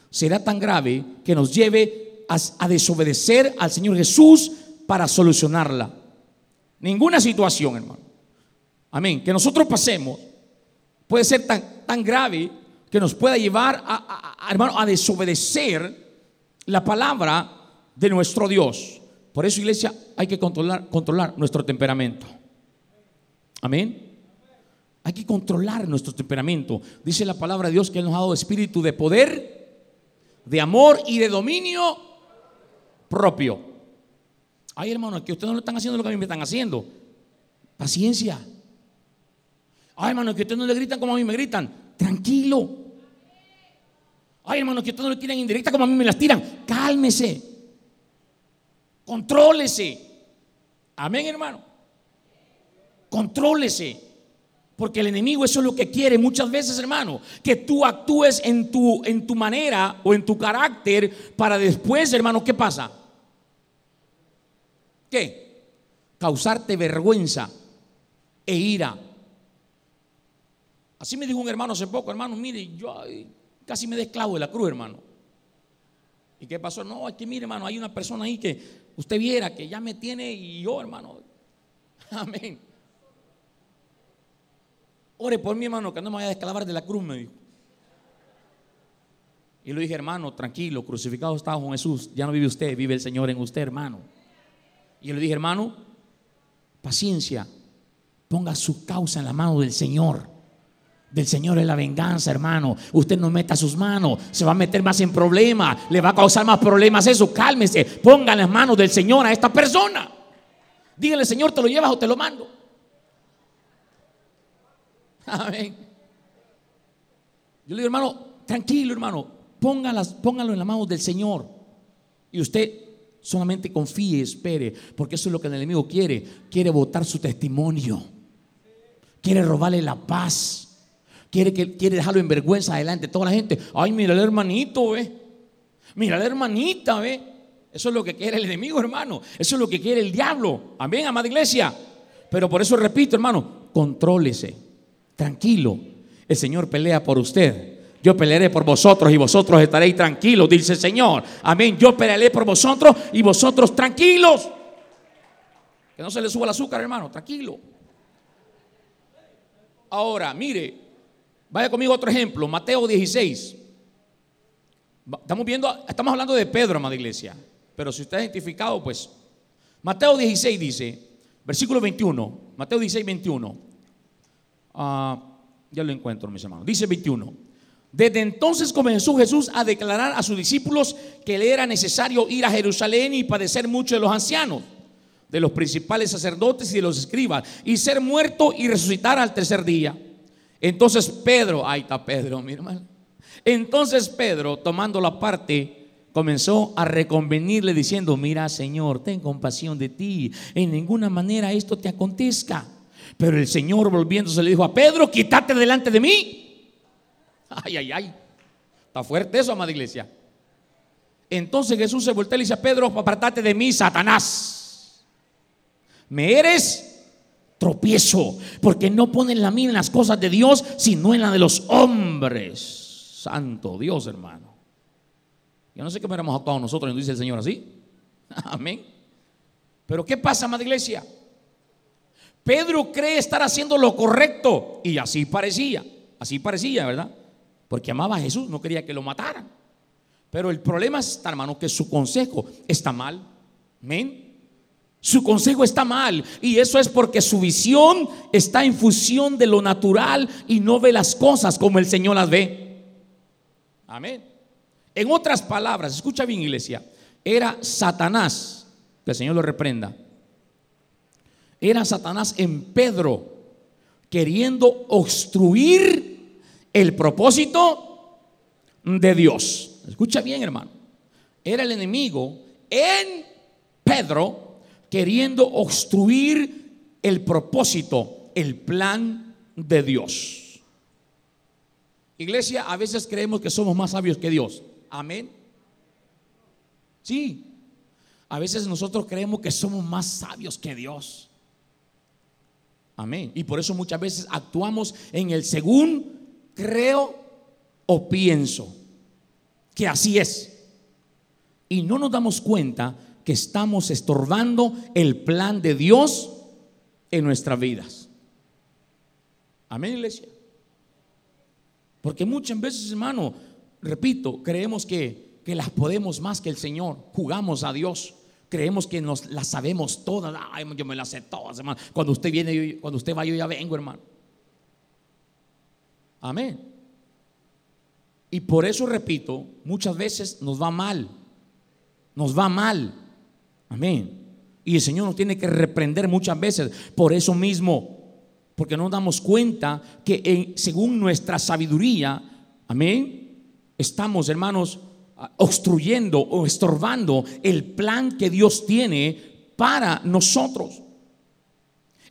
será tan grave que nos lleve a, desobedecer al Señor Jesús para solucionarla. Ninguna situación, hermano. Amén. Que nosotros pasemos puede ser tan, tan grave que nos pueda llevar a, hermano, a desobedecer la palabra de nuestro Dios. Por eso, iglesia, hay que controlar, controlar nuestro temperamento. Amén. Hay que controlar nuestro temperamento. Dice la palabra de Dios que Él nos ha dado espíritu de poder, de amor y de dominio propio. Ay, hermano, que ustedes no le están haciendo lo que a mí me están haciendo. Paciencia. Ay, hermano, que ustedes no le gritan como a mí me gritan. Tranquilo. Ay, hermano, que ustedes no tiran indirecta como a mí me las tiran. Cálmese. Contrólese. Amén, hermano. Contrólese. Porque el enemigo eso es lo que quiere muchas veces, hermano, que tú actúes en tu, en tu manera o en tu carácter para después, hermano, ¿qué pasa? ¿Qué? Causarte vergüenza e ira. Así me dijo un hermano hace poco, hermano, mire, yo casi me desclavo de la cruz, hermano. ¿Y qué pasó? No, aquí mire, hermano, hay una persona ahí que usted viera que ya me tiene y yo, hermano. [LAUGHS] Amén. Ore por mi hermano, que no me vaya a desclavar de la cruz, me dijo. Y le dije, hermano, tranquilo, crucificado está con Jesús. Ya no vive usted, vive el Señor en usted, hermano. Y le dije, hermano, paciencia, ponga su causa en la mano del Señor. Del Señor es la venganza, hermano. Usted no meta sus manos, se va a meter más en problemas, le va a causar más problemas eso. Cálmese, ponga las manos del Señor a esta persona. Dígale, Señor, ¿te lo llevas o te lo mando? [LAUGHS] Amén. Yo le digo, hermano, tranquilo, hermano, póngalas, póngalo en las manos del Señor. Y usted solamente confíe, espere, porque eso es lo que el enemigo quiere. Quiere votar su testimonio. Quiere robarle la paz. Quiere, que, quiere dejarlo en vergüenza adelante. Toda la gente, ay, mira el hermanito, ve. Mira la hermanita, ve. Eso es lo que quiere el enemigo, hermano. Eso es lo que quiere el diablo. Amén, amada iglesia. Pero por eso repito, hermano, contrólese. Tranquilo, el Señor pelea por usted. Yo pelearé por vosotros y vosotros estaréis tranquilos, dice el Señor. Amén. Yo pelearé por vosotros y vosotros tranquilos. Que no se le suba el azúcar, hermano, tranquilo. Ahora, mire, vaya conmigo otro ejemplo, Mateo 16. Estamos viendo, estamos hablando de Pedro, amada iglesia. Pero si usted ha identificado, pues, Mateo 16 dice, versículo 21, Mateo 16, 21. Ah, ya lo encuentro, mis hermanos. Dice 21. Desde entonces comenzó Jesús a declarar a sus discípulos que le era necesario ir a Jerusalén y padecer mucho de los ancianos, de los principales sacerdotes y de los escribas, y ser muerto y resucitar al tercer día. Entonces Pedro, ahí está Pedro, mi hermano. Entonces Pedro, tomando la parte, comenzó a reconvenirle diciendo, mira Señor, ten compasión de ti, en ninguna manera esto te acontezca. Pero el Señor volviéndose le dijo a Pedro, quítate delante de mí. Ay, ay, ay. Está fuerte eso, amada iglesia. Entonces Jesús se voltea y le dice a Pedro, apartate de mí, Satanás. Me eres tropiezo, porque no ponen la mira en las cosas de Dios, sino en la de los hombres. Santo Dios, hermano. Yo no sé qué hubiéramos actuado nosotros, dice el Señor así. [LAUGHS] Amén. Pero ¿qué pasa, amada iglesia? Pedro cree estar haciendo lo correcto y así parecía, así parecía, ¿verdad? Porque amaba a Jesús, no quería que lo mataran. Pero el problema está, hermano, que su consejo está mal. Amén. Su consejo está mal y eso es porque su visión está en fusión de lo natural y no ve las cosas como el Señor las ve. Amén. En otras palabras, escucha bien iglesia, era Satanás, que el Señor lo reprenda, era Satanás en Pedro, queriendo obstruir el propósito de Dios. Escucha bien, hermano. Era el enemigo en Pedro queriendo obstruir el propósito, el plan de Dios. Iglesia, a veces creemos que somos más sabios que Dios. Amén. Sí. A veces nosotros creemos que somos más sabios que Dios. Amén. Y por eso muchas veces actuamos en el según creo o pienso que así es. Y no nos damos cuenta que estamos estorbando el plan de Dios en nuestras vidas. Amén, iglesia. Porque muchas veces, hermano, repito, creemos que, que las podemos más que el Señor. Jugamos a Dios. Creemos que nos las sabemos todas. Ay, yo me las sé todas, hermano. Cuando usted viene, cuando usted va, yo ya vengo, hermano. Amén. Y por eso repito, muchas veces nos va mal. Nos va mal. Amén. Y el Señor nos tiene que reprender muchas veces por eso mismo. Porque no damos cuenta que según nuestra sabiduría, amén, estamos, hermanos, obstruyendo o estorbando el plan que Dios tiene para nosotros.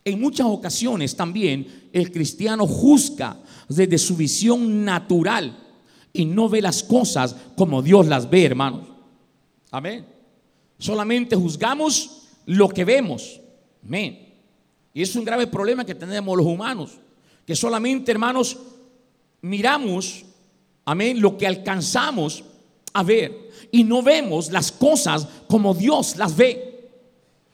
en muchas ocasiones también el cristiano juzga desde su visión natural y no ve las cosas como Dios las ve, hermanos. Amén. Solamente juzgamos lo que vemos. Amén. Y es un grave problema que tenemos los humanos, que solamente, hermanos, miramos, amén, lo que alcanzamos a ver y no vemos las cosas como Dios las ve.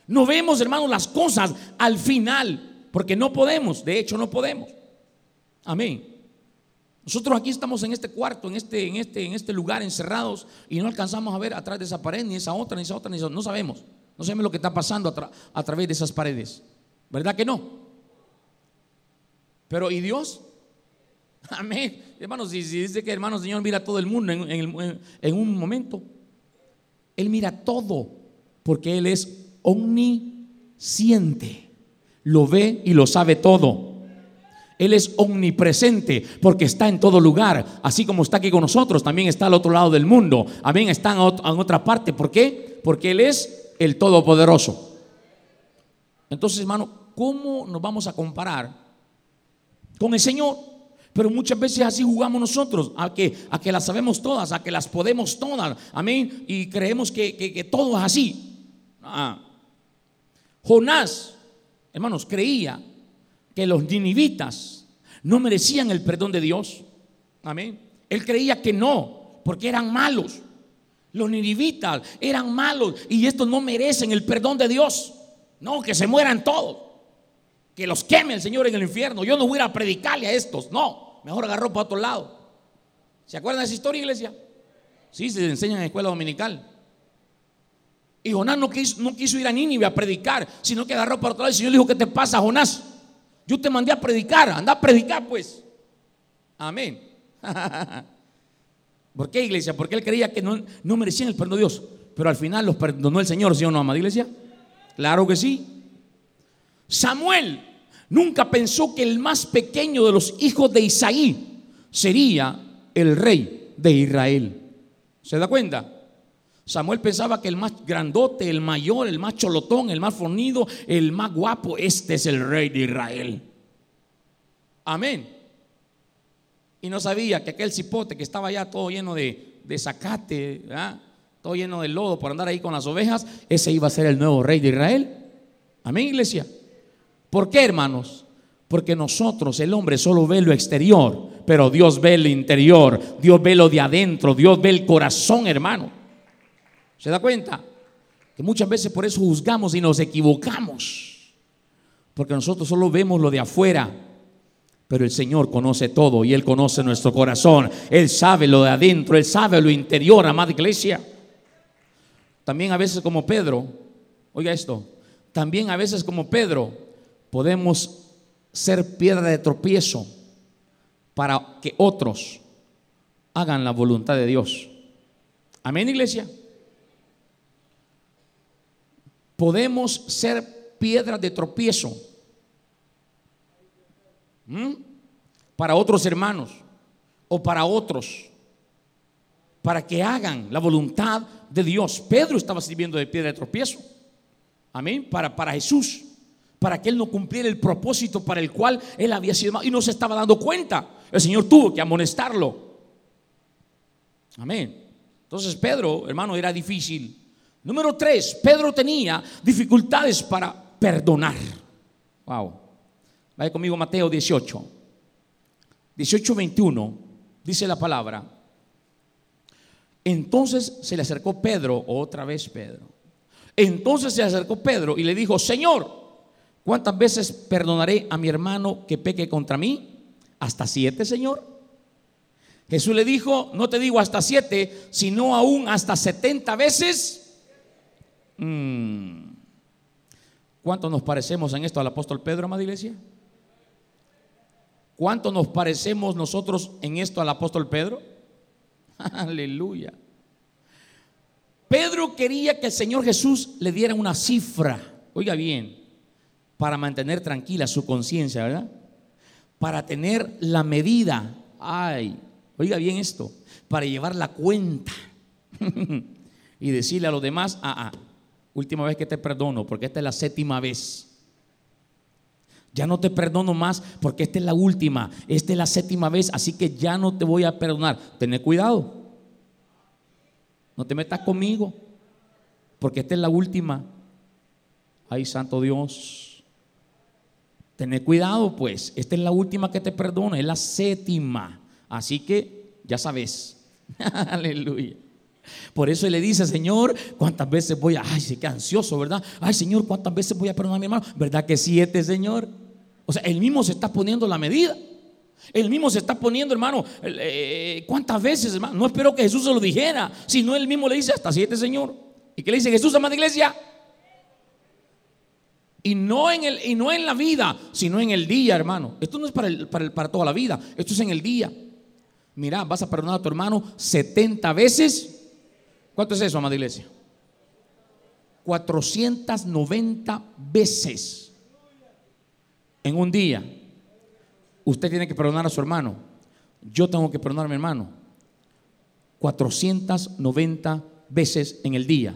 No vemos, hermanos, las cosas al final, porque no podemos, de hecho no podemos. Amén. Nosotros aquí estamos en este cuarto, en este, en este, en este lugar encerrados y no alcanzamos a ver atrás de esa pared, ni esa otra, ni esa otra, ni esa otra. No sabemos. No sabemos lo que está pasando a, través de esas paredes. ¿Verdad que no? Pero ¿y Dios? [LAUGHS] Amén. Hermanos, si, dice que hermano Señor mira todo el mundo en un momento, Él mira todo porque Él es omnisciente. Lo ve y lo sabe todo. Él es omnipresente porque está en todo lugar. Así como está aquí con nosotros, también está al otro lado del mundo. Amén, está en otra parte. ¿Por qué? Porque Él es el Todopoderoso. Entonces, hermano, ¿cómo nos vamos a comparar con el Señor? Pero muchas veces así jugamos nosotros, a que, a que las sabemos todas, a que las podemos todas. Amén. Y creemos que, todo es así. Ah. Jonás, hermanos, creía que los ninivitas no merecían el perdón de Dios. Amén. Él creía que no, porque eran malos. Los ninivitas eran malos y estos no merecen el perdón de Dios. No, que se mueran todos. Que los queme el Señor en el infierno. Yo no voy a predicarle a estos. No, mejor agarró para otro lado. ¿Se acuerdan de esa historia, iglesia? Sí, se enseña en la escuela dominical. Y Jonás no quiso, no quiso ir a Nínive a predicar, sino que agarró para otro lado. El Señor dijo, ¿qué te pasa, Jonás? Yo te mandé a predicar, anda a predicar pues. Amén. [LAUGHS] ¿Por qué iglesia? Porque él creía que no, no merecían el perdón de Dios. Pero al final los perdonó el Señor, ¿sí o no, amada iglesia? Claro que sí. Samuel nunca pensó que el más pequeño de los hijos de Isaí sería el rey de Israel. ¿Se da cuenta? Samuel pensaba que el más grandote, el mayor, el más cholotón, el más fornido, el más guapo, este es el rey de Israel. Amén. Y no sabía que aquel cipote que estaba ya todo lleno de, de zacate, todo lleno de lodo por andar ahí con las ovejas, ese iba a ser el nuevo rey de Israel. Amén, iglesia. ¿Por qué, hermanos? Porque nosotros, el hombre, solo ve lo exterior, pero Dios ve lo interior, Dios ve lo de adentro, Dios ve el corazón, hermano. ¿Se da cuenta? Que muchas veces por eso juzgamos y nos equivocamos. Porque nosotros solo vemos lo de afuera. Pero el Señor conoce todo y Él conoce nuestro corazón. Él sabe lo de adentro, Él sabe lo interior, amada iglesia. También a veces como Pedro, oiga esto, también a veces como Pedro podemos ser piedra de tropiezo para que otros hagan la voluntad de Dios. Amén, iglesia. Podemos ser piedras de tropiezo para otros hermanos o para otros, para que hagan la voluntad de Dios. Pedro estaba sirviendo de piedra de tropiezo. Amén. Para, para Jesús, para que él no cumpliera el propósito para el cual él había sido y no se estaba dando cuenta. El Señor tuvo que amonestarlo. Amén. Entonces Pedro, hermano, era difícil Número tres, Pedro tenía dificultades para perdonar. Wow. Vaya conmigo Mateo 18. 18, 21. Dice la palabra. Entonces se le acercó Pedro, otra vez Pedro. Entonces se le acercó Pedro y le dijo, Señor, ¿cuántas veces perdonaré a mi hermano que peque contra mí? ¿Hasta siete, Señor? Jesús le dijo, no te digo hasta siete, sino aún hasta setenta veces Mm. ¿Cuánto nos parecemos en esto al apóstol Pedro, amada iglesia? ¿Cuánto nos parecemos nosotros en esto al apóstol Pedro? [LAUGHS] Aleluya. Pedro quería que el Señor Jesús le diera una cifra, oiga bien, para mantener tranquila su conciencia, ¿verdad? Para tener la medida, ay, oiga bien esto, para llevar la cuenta [LAUGHS] y decirle a los demás, ah, ah, última vez que te perdono, porque esta es la séptima vez. Ya no te perdono más porque esta es la última, esta es la séptima vez, así que ya no te voy a perdonar. Tené cuidado. No te metas conmigo porque esta es la última. Ay, santo Dios. Tené cuidado, pues. Esta es la última que te perdono, es la séptima. Así que ya sabes. [LAUGHS] Aleluya. Por eso le dice, Señor, ¿cuántas veces voy a... Ay, se queda ansioso, ¿verdad? Ay, Señor, ¿cuántas veces voy a perdonar a mi hermano? ¿Verdad que siete, Señor? O sea, él mismo se está poniendo la medida. Él mismo se está poniendo, hermano, eh, ¿cuántas veces, hermano? No espero que Jesús se lo dijera, sino él mismo le dice hasta siete, Señor. ¿Y qué le dice Jesús, amada iglesia? Y no, en el, y no en la vida, sino en el día, hermano. Esto no es para, para, para toda la vida, esto es en el día. Mira, vas a perdonar a tu hermano 70 veces ¿Cuánto es eso, amada iglesia? 490 veces en un día. Usted tiene que perdonar a su hermano. Yo tengo que perdonar a mi hermano. 490 veces en el día.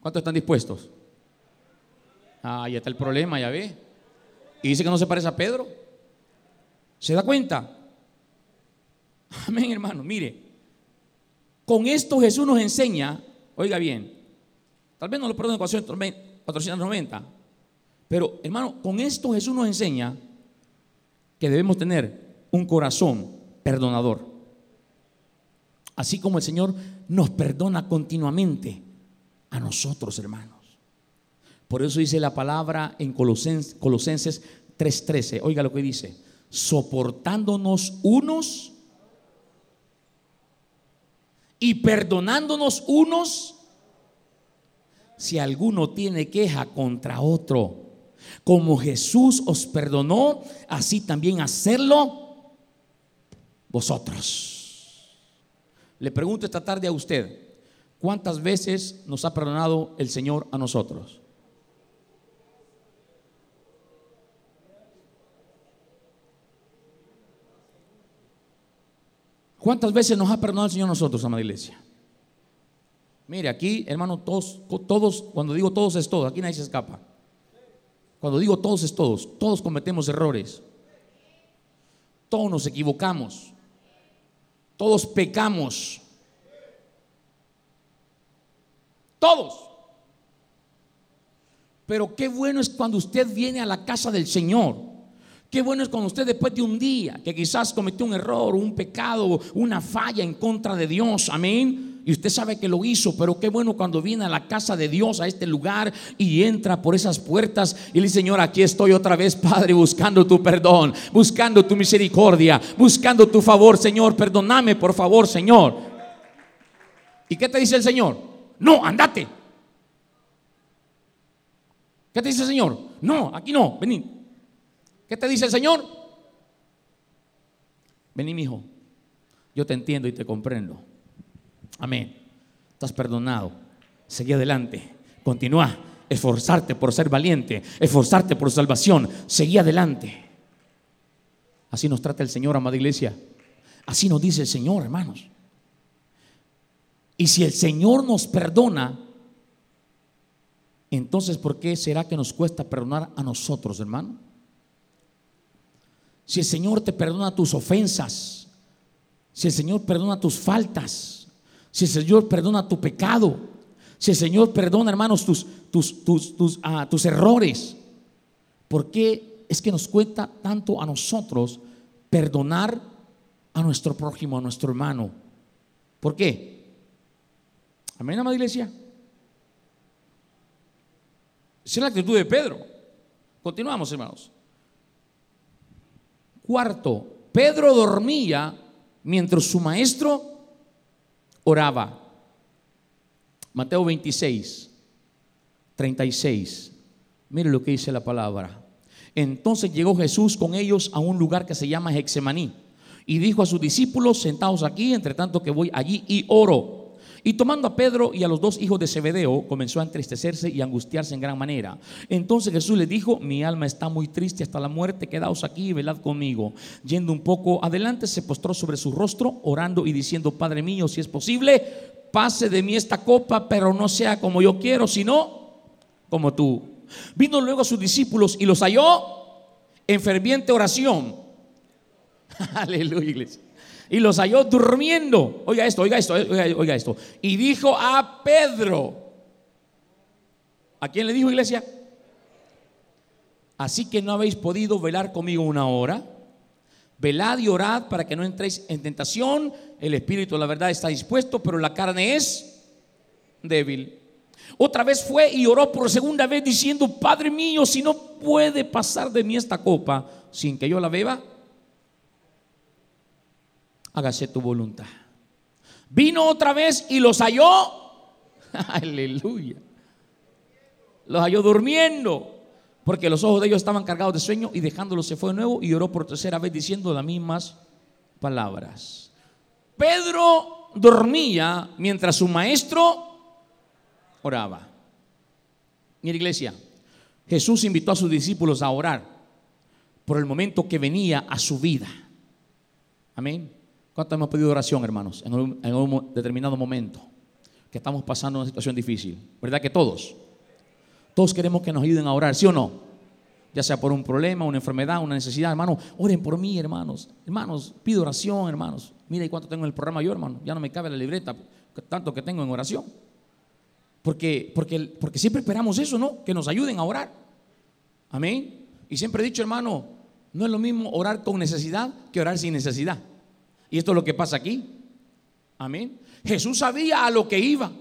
¿Cuántos están dispuestos? Ah, ya está el problema, ya ve. Y dice que no se parece a Pedro. ¿Se da cuenta? [LAUGHS] Amén, hermano. Mire, con esto Jesús nos enseña, oiga bien, tal vez no lo perdone 490, pero hermano, con esto Jesús nos enseña que debemos tener un corazón perdonador. Así como el Señor nos perdona continuamente a nosotros, hermanos. Por eso dice la palabra en Colosenses 3:13. Oiga lo que dice, soportándonos unos y perdonándonos unos si alguno tiene queja contra otro. Como Jesús os perdonó, así también hacerlo vosotros. Le pregunto esta tarde a usted, ¿cuántas veces nos ha perdonado el Señor a nosotros? ¿Cuántas veces nos ha perdonado el Señor nosotros, amada iglesia? Mire, aquí, hermano, todos, todos, cuando digo todos es todo, aquí nadie se escapa. Cuando digo todos es todos, todos cometemos errores. Todos nos equivocamos. Todos pecamos. Todos. Pero qué bueno es cuando usted viene a la casa del Señor Qué bueno es cuando usted después de un día que quizás cometió un error, un pecado, una falla en contra de Dios, amén. Y usted sabe que lo hizo, pero qué bueno cuando viene a la casa de Dios, a este lugar, y entra por esas puertas y le dice, Señor, aquí estoy otra vez, Padre, buscando tu perdón, buscando tu misericordia, buscando tu favor, Señor, perdóname, por favor, Señor. ¿Y qué te dice el Señor? No, andate. ¿Qué te dice el Señor? No, aquí no, vení. ¿Qué te dice el Señor? Vení, mi hijo. Yo te entiendo y te comprendo. Amén. Estás perdonado. Seguí adelante. Continúa. Esforzarte por ser valiente. Esforzarte por salvación. Seguí adelante. Así nos trata el Señor, amada iglesia. Así nos dice el Señor, hermanos. Y si el Señor nos perdona, entonces ¿por qué será que nos cuesta perdonar a nosotros, hermano? Si el Señor te perdona tus ofensas, si el Señor perdona tus faltas, si el Señor perdona tu pecado, si el Señor perdona, hermanos, tus, tus, tus, tus, ah, tus errores, ¿por qué es que nos cuenta tanto a nosotros perdonar a nuestro prójimo, a nuestro hermano? ¿Por qué? Amén, amada iglesia. Esa es la actitud de Pedro. Continuamos, hermanos. Cuarto, Pedro dormía mientras su maestro oraba. Mateo 26, 36. Mire lo que dice la palabra. Entonces llegó Jesús con ellos a un lugar que se llama Hexemaní y dijo a sus discípulos, sentados aquí, entre tanto que voy allí y oro. Y tomando a Pedro y a los dos hijos de Zebedeo, comenzó a entristecerse y angustiarse en gran manera. Entonces Jesús le dijo, mi alma está muy triste hasta la muerte, quedaos aquí y velad conmigo. Yendo un poco adelante, se postró sobre su rostro, orando y diciendo, Padre mío, si es posible, pase de mí esta copa, pero no sea como yo quiero, sino como tú. Vino luego a sus discípulos y los halló en ferviente oración. [LAUGHS] Aleluya, iglesia. Y los halló durmiendo. Oiga esto, oiga esto, oiga, esto. Y dijo a Pedro. ¿A quién le dijo, iglesia? Así que no habéis podido velar conmigo una hora. Velad y orad para que no entréis en tentación. El espíritu, la verdad, está dispuesto, pero la carne es débil. Otra vez fue y oró por segunda vez diciendo, Padre mío, si no puede pasar de mí esta copa sin que yo la beba, hágase tu voluntad. Vino otra vez y los halló. [LAUGHS] Aleluya. Los halló durmiendo. Porque los ojos de ellos estaban cargados de sueño y dejándolos se fue de nuevo y oró por tercera vez diciendo las mismas palabras. Pedro dormía mientras su maestro oraba. Mira iglesia, Jesús invitó a sus discípulos a orar por el momento que venía a su vida. Amén. ¿Cuánto hemos pedido oración, hermanos, en un, determinado momento que estamos pasando una situación difícil? ¿Verdad que todos? Todos queremos que nos ayuden a orar, ¿sí o no? Ya sea por un problema, una enfermedad, una necesidad, hermanos, oren por mí, hermanos. Hermanos, pido oración, hermanos. Mira, ¿y cuánto tengo en el programa yo, hermano? Ya no me cabe la libreta, tanto que tengo en oración. Porque, porque, porque siempre esperamos eso, ¿no? Que nos ayuden a orar. Amén. Y siempre he dicho, hermano, no es lo mismo orar con necesidad que orar sin necesidad. Y esto es lo que pasa aquí. Amén. Jesús sabía a lo que iba.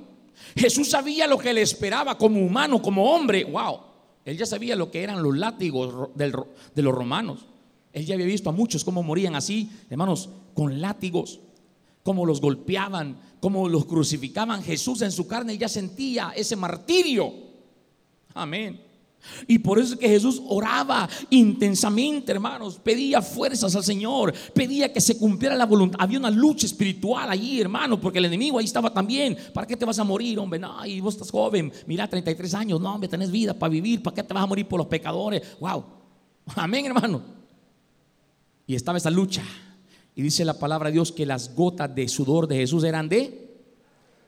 Jesús sabía lo que le esperaba como humano, como hombre. Wow. Él ya sabía lo que eran los látigos de los romanos. Él ya había visto a muchos cómo morían así, hermanos, con látigos, cómo los golpeaban, cómo los crucificaban. Jesús en su carne ya sentía ese martirio. Amén. Y por eso es que Jesús oraba intensamente, hermanos. Pedía fuerzas al Señor. Pedía que se cumpliera la voluntad. Había una lucha espiritual allí, hermano, porque el enemigo ahí estaba también. ¿Para qué te vas a morir, hombre? No, y vos estás joven. Mira, 33 años. No, hombre, tenés vida para vivir. ¿Para qué te vas a morir por los pecadores? Wow. [LAUGHS] Amén, hermano. Y estaba esa lucha. Y dice la palabra de Dios que las gotas de sudor de Jesús eran de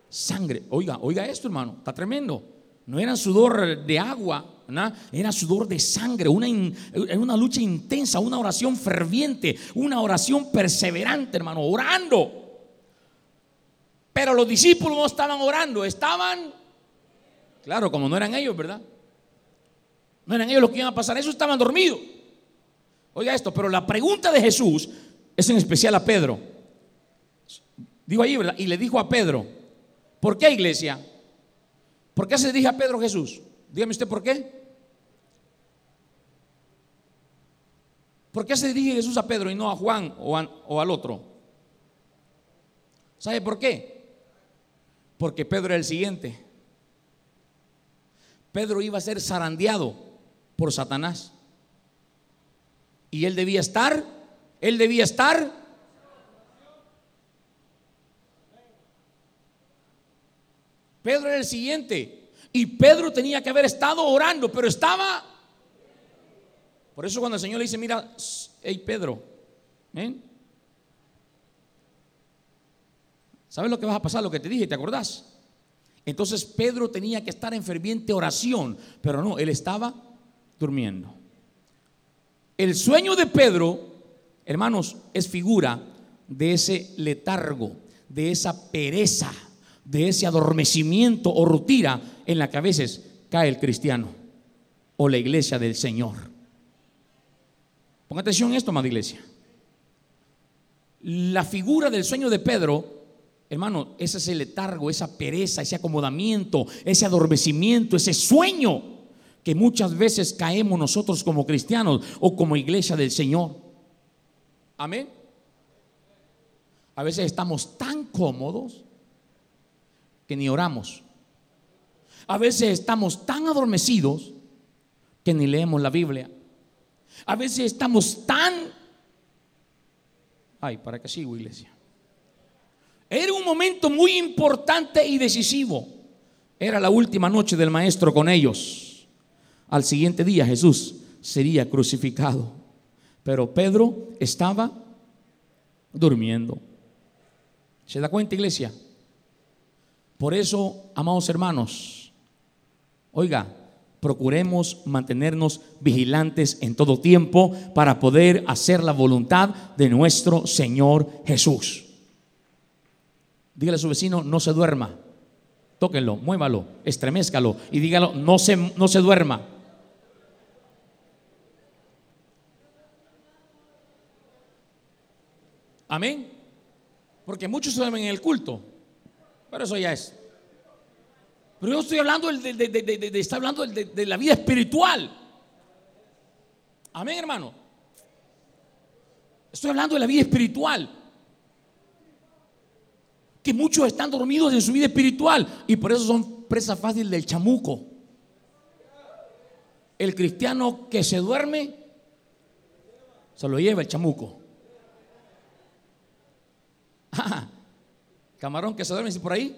sangre. Oiga, oiga esto, hermano. Está tremendo. No eran sudor de agua, era sudor de sangre, una, una lucha intensa, una oración ferviente, una oración perseverante, hermano, orando. Pero los discípulos no estaban orando, estaban, claro, como no eran ellos, ¿verdad? No eran ellos los que iban a pasar, Ellos estaban dormidos. Oiga esto, pero la pregunta de Jesús es en especial a Pedro. Digo ahí. Y le dijo a Pedro, ¿por qué iglesia? ¿Por qué se dirige a Pedro Jesús? Dígame usted por qué. ¿Por qué se dirige Jesús a Pedro y no a Juan o, al otro? ¿Sabe por qué? Porque Pedro era el siguiente. Pedro iba a ser zarandeado por Satanás. Y él debía estar, él debía estar. Pedro era el siguiente. Y Pedro tenía que haber estado orando, pero estaba... Por eso cuando el Señor le dice, mira, hey Pedro, ¿eh? ¿sabes lo que va a pasar? Lo que te dije, ¿te acordás? Entonces Pedro tenía que estar en ferviente oración, pero no, él estaba durmiendo. El sueño de Pedro, hermanos, es figura de ese letargo, de esa pereza, de ese adormecimiento o rutina en la que a veces cae el cristiano o la iglesia del Señor. Ponga atención a esto, amada iglesia. La figura del sueño de Pedro, hermano, es ese letargo, esa pereza, ese acomodamiento, ese adormecimiento, ese sueño que muchas veces caemos nosotros como cristianos o como iglesia del Señor. Amén. A veces estamos tan cómodos que ni oramos. A veces estamos tan adormecidos que ni leemos la Biblia. A veces estamos tan... Ay, ¿para qué sigo, iglesia? Era un momento muy importante y decisivo. Era la última noche del maestro con ellos. Al siguiente día Jesús sería crucificado. Pero Pedro estaba durmiendo. ¿Se da cuenta, iglesia? Por eso, amados hermanos, oiga, procuremos mantenernos vigilantes en todo tiempo para poder hacer la voluntad de nuestro Señor Jesús. Dígale a su vecino, no se duerma. Tóquenlo, muévalo, estremezcalo y dígalo, no se, no se duerma. Amén. Porque muchos duermen en el culto. Pero eso ya es pero yo estoy hablando de, está hablando de, la vida espiritual. Amén, hermano. Estoy hablando de la vida espiritual. Que muchos están dormidos en su vida espiritual y por eso son presa fácil del chamuco. El cristiano que se duerme se lo lleva el chamuco. [LAUGHS] camarón que se duerme, si por ahí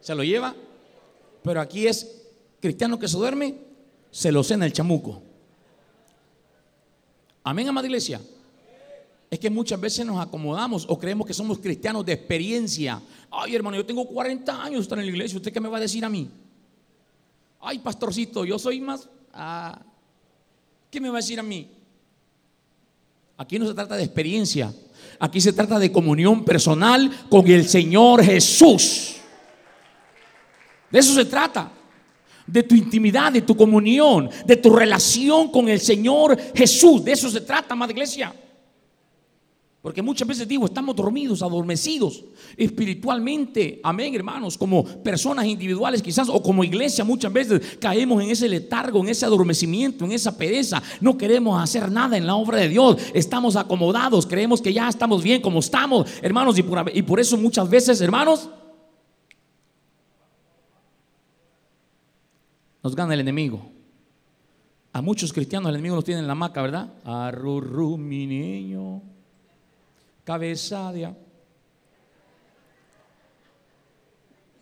se lo lleva pero aquí es cristiano que se duerme, se lo cena el chamuco. Amén, amada iglesia. Es que muchas veces nos acomodamos o creemos que somos cristianos de experiencia. Ay, hermano, yo tengo 40 años estar en la iglesia. ¿Usted qué me va a decir a mí? Ay, pastorcito, yo soy más. Ah, ¿Qué me va a decir a mí? Aquí no se trata de experiencia. Aquí se trata de comunión personal con el Señor Jesús. De eso se trata. De tu intimidad, de tu comunión, de tu relación con el Señor Jesús. De eso se trata, amada iglesia. Porque muchas veces digo, estamos dormidos, adormecidos espiritualmente. Amén, hermanos. Como personas individuales quizás o como iglesia muchas veces caemos en ese letargo, en ese adormecimiento, en esa pereza. No queremos hacer nada en la obra de Dios. Estamos acomodados, creemos que ya estamos bien como estamos, hermanos. Y por, y por eso muchas veces, hermanos, nos gana el enemigo. A muchos cristianos el enemigo los tiene en la maca, ¿verdad? Arrurru, mi niño, cabezadia.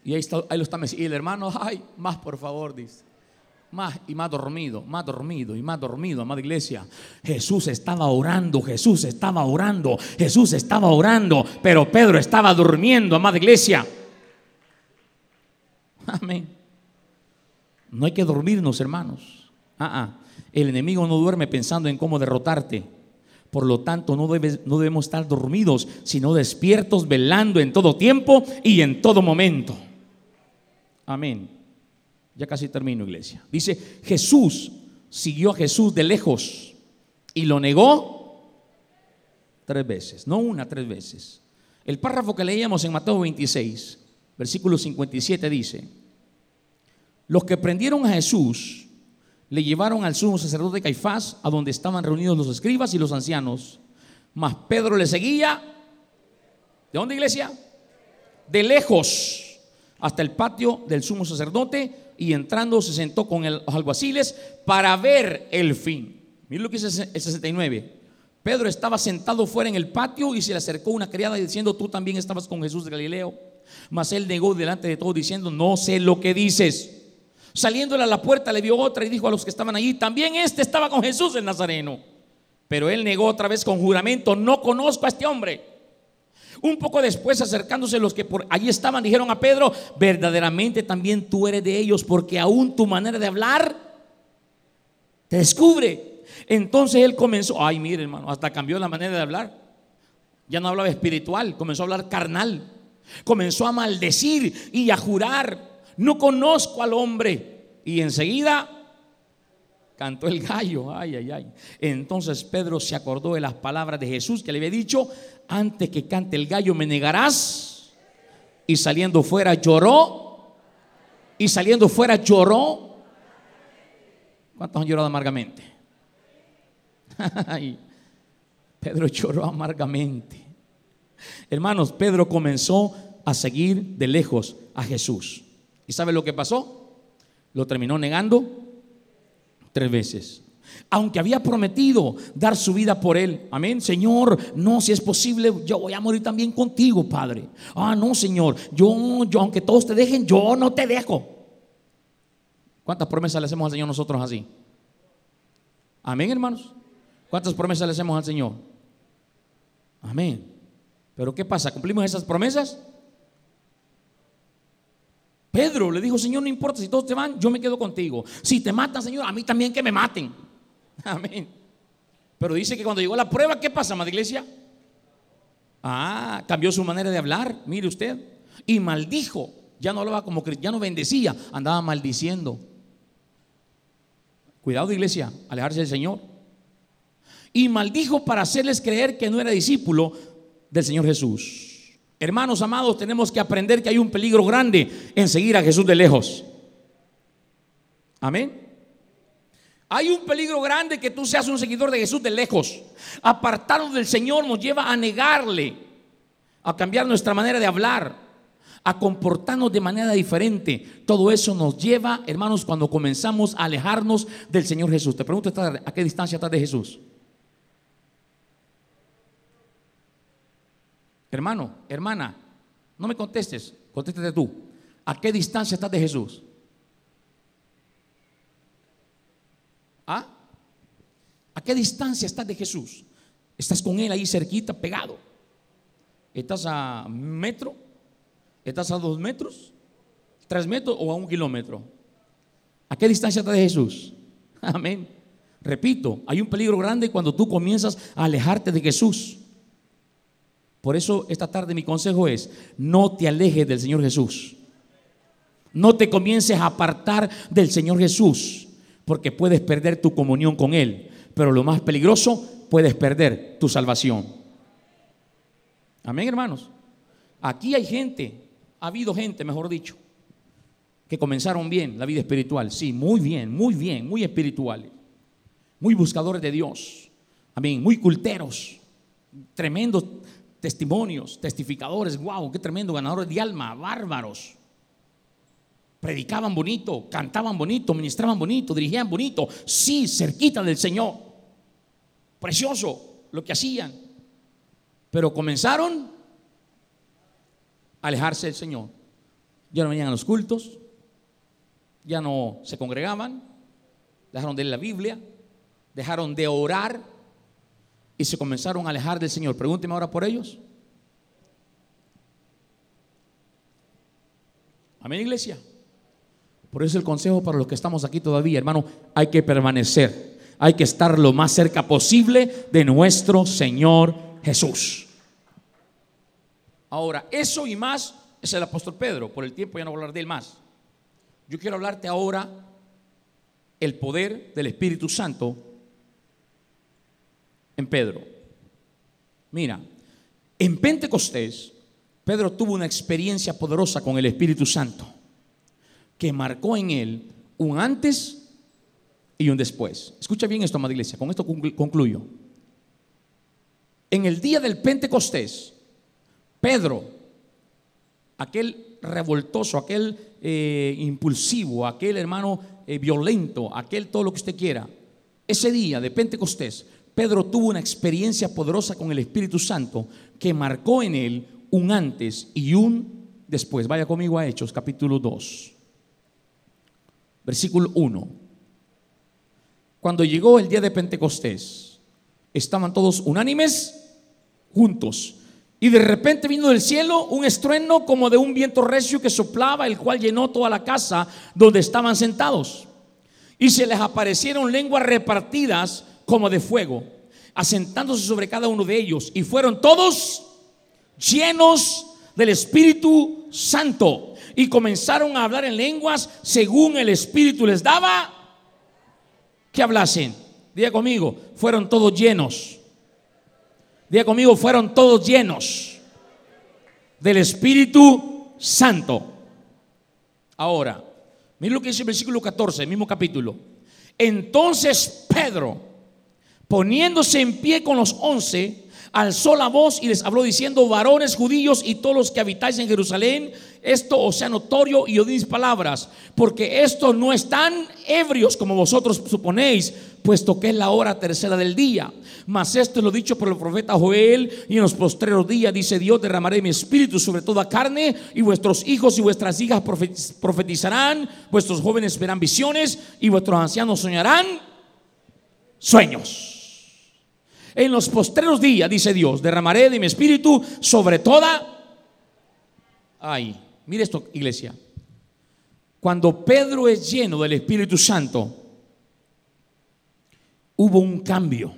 Y ahí, está, ahí lo está Y el hermano, ay, más por favor, dice. Más y más dormido, más dormido y más dormido, amada iglesia. Jesús estaba orando, Jesús estaba orando, Jesús estaba orando, pero Pedro estaba durmiendo, amada iglesia. Amén. No hay que dormirnos, hermanos. Ah, ah. El enemigo no duerme pensando en cómo derrotarte. Por lo tanto, no, no debemos estar dormidos, sino despiertos, velando en todo tiempo y en todo momento. Amén. Ya casi termino, iglesia. Dice, Jesús siguió a Jesús de lejos y lo negó tres veces. No una, tres veces. El párrafo que leíamos en Mateo 26, versículo 57 dice, los que prendieron a Jesús le llevaron al sumo sacerdote Caifás, a donde estaban reunidos los escribas y los ancianos. Mas Pedro le seguía. ¿De dónde, iglesia? De lejos, hasta el patio del sumo sacerdote, y entrando se sentó con los alguaciles para ver el fin. Miren lo que dice el 69. Pedro estaba sentado fuera en el patio y se le acercó una criada diciendo, tú también estabas con Jesús de Galileo. Mas él negó delante de todos diciendo, no sé lo que dices. Saliéndole a la puerta le vio otra y dijo a los que estaban allí, también este estaba con Jesús el Nazareno. Pero él negó otra vez con juramento, no conozco a este hombre. Un poco después, acercándose los que por allí estaban, dijeron a Pedro, verdaderamente también tú eres de ellos, porque aún tu manera de hablar te descubre. Entonces él comenzó, ay mire hermano, hasta cambió la manera de hablar. Ya no hablaba espiritual, comenzó a hablar carnal. Comenzó a maldecir y a jurar no conozco al hombre. Y enseguida cantó el gallo, ay, ay, ay. Entonces Pedro se acordó de las palabras de Jesús que le había dicho, antes que cante el gallo me negarás. Y saliendo fuera lloró. Y saliendo fuera lloró. ¿Cuántos han llorado amargamente? [LAUGHS] Pedro lloró amargamente. Hermanos, Pedro comenzó a seguir de lejos a Jesús. ¿Y sabe lo que pasó? Lo terminó negando tres veces. Aunque había prometido dar su vida por él. Amén. Señor, no, si es posible, yo voy a morir también contigo, Padre. Ah, no, Señor. Yo, yo, aunque todos te dejen, yo no te dejo. ¿Cuántas promesas le hacemos al Señor nosotros así? Amén, hermanos. ¿Cuántas promesas le hacemos al Señor? Amén. Pero ¿qué pasa? ¿Cumplimos esas promesas? Pedro le dijo, Señor, no importa si todos te van, yo me quedo contigo. Si te matan, Señor, a mí también que me maten. [LAUGHS] Amén. Pero dice que cuando llegó la prueba, ¿qué pasa, madre iglesia? Ah, cambió su manera de hablar, mire usted. Y maldijo. Ya no hablaba como ya no bendecía, andaba maldiciendo. Cuidado, iglesia, alejarse del Señor. Y maldijo para hacerles creer que no era discípulo del Señor Jesús. Hermanos amados, tenemos que aprender que hay un peligro grande en seguir a Jesús de lejos. Amén. Hay un peligro grande que tú seas un seguidor de Jesús de lejos. Apartarnos del Señor nos lleva a negarle, a cambiar nuestra manera de hablar, a comportarnos de manera diferente. Todo eso nos lleva, hermanos, cuando comenzamos a alejarnos del Señor Jesús. Te pregunto, ¿a qué distancia estás de Jesús? Hermano, hermana, no me contestes, contéstate tú. ¿A qué distancia estás de Jesús? ¿Ah? ¿A qué distancia estás de Jesús? ¿Estás con Él ahí cerquita, pegado? ¿Estás a metro? ¿Estás a dos metros? ¿Tres metros o a un kilómetro? ¿A qué distancia estás de Jesús? [LAUGHS] Amén. Repito, hay un peligro grande cuando tú comienzas a alejarte de Jesús. Por eso esta tarde mi consejo es, no te alejes del Señor Jesús. No te comiences a apartar del Señor Jesús, porque puedes perder tu comunión con Él. Pero lo más peligroso, puedes perder tu salvación. Amén, hermanos. Aquí hay gente, ha habido gente, mejor dicho, que comenzaron bien la vida espiritual. Sí, muy bien, muy bien, muy espirituales. Muy buscadores de Dios. Amén, muy culteros. Tremendos testimonios, testificadores, wow, qué tremendo, ganadores de alma, bárbaros. Predicaban bonito, cantaban bonito, ministraban bonito, dirigían bonito, sí, cerquita del Señor. Precioso lo que hacían. Pero comenzaron a alejarse del Señor. Ya no venían a los cultos, ya no se congregaban, dejaron de leer la Biblia, dejaron de orar y se comenzaron a alejar del Señor. Pregúnteme ahora por ellos. Amén, iglesia. Por eso el consejo para los que estamos aquí todavía, hermano, hay que permanecer. Hay que estar lo más cerca posible de nuestro Señor Jesús. Ahora, eso y más es el apóstol Pedro. Por el tiempo ya no voy a hablar de él más. Yo quiero hablarte ahora el poder del Espíritu Santo en Pedro. Mira, en Pentecostés, Pedro tuvo una experiencia poderosa con el Espíritu Santo que marcó en él un antes y un después. Escucha bien esto, amada iglesia, con esto concluyo. En el día del Pentecostés, Pedro, aquel revoltoso, aquel eh, impulsivo, aquel hermano eh, violento, aquel todo lo que usted quiera, ese día de Pentecostés, Pedro tuvo una experiencia poderosa con el Espíritu Santo que marcó en él un antes y un después. Vaya conmigo a Hechos capítulo 2, versículo 1. Cuando llegó el día de Pentecostés, estaban todos unánimes juntos. Y de repente vino del cielo un estruendo como de un viento recio que soplaba, el cual llenó toda la casa donde estaban sentados. Y se les aparecieron lenguas repartidas como de fuego, asentándose sobre cada uno de ellos. Y fueron todos llenos del Espíritu Santo. Y comenzaron a hablar en lenguas según el Espíritu les daba que hablasen. Diga conmigo, fueron todos llenos. Diga conmigo, fueron todos llenos del Espíritu Santo. Ahora, miren lo que dice el versículo 14, el mismo capítulo. Entonces Pedro, Poniéndose en pie con los once, alzó la voz y les habló diciendo, varones judíos y todos los que habitáis en Jerusalén, esto os sea notorio y oís palabras, porque estos no están ebrios como vosotros suponéis, puesto que es la hora tercera del día. Mas esto es lo dicho por el profeta Joel, y en los postreros días, dice Dios, derramaré mi espíritu sobre toda carne, y vuestros hijos y vuestras hijas profetizarán, vuestros jóvenes verán visiones, y vuestros ancianos soñarán sueños. En los postreros días, dice Dios, derramaré de mi espíritu sobre toda... Ay, mire esto, iglesia. cuando Pedro es lleno del Espíritu Santo, hubo un cambio,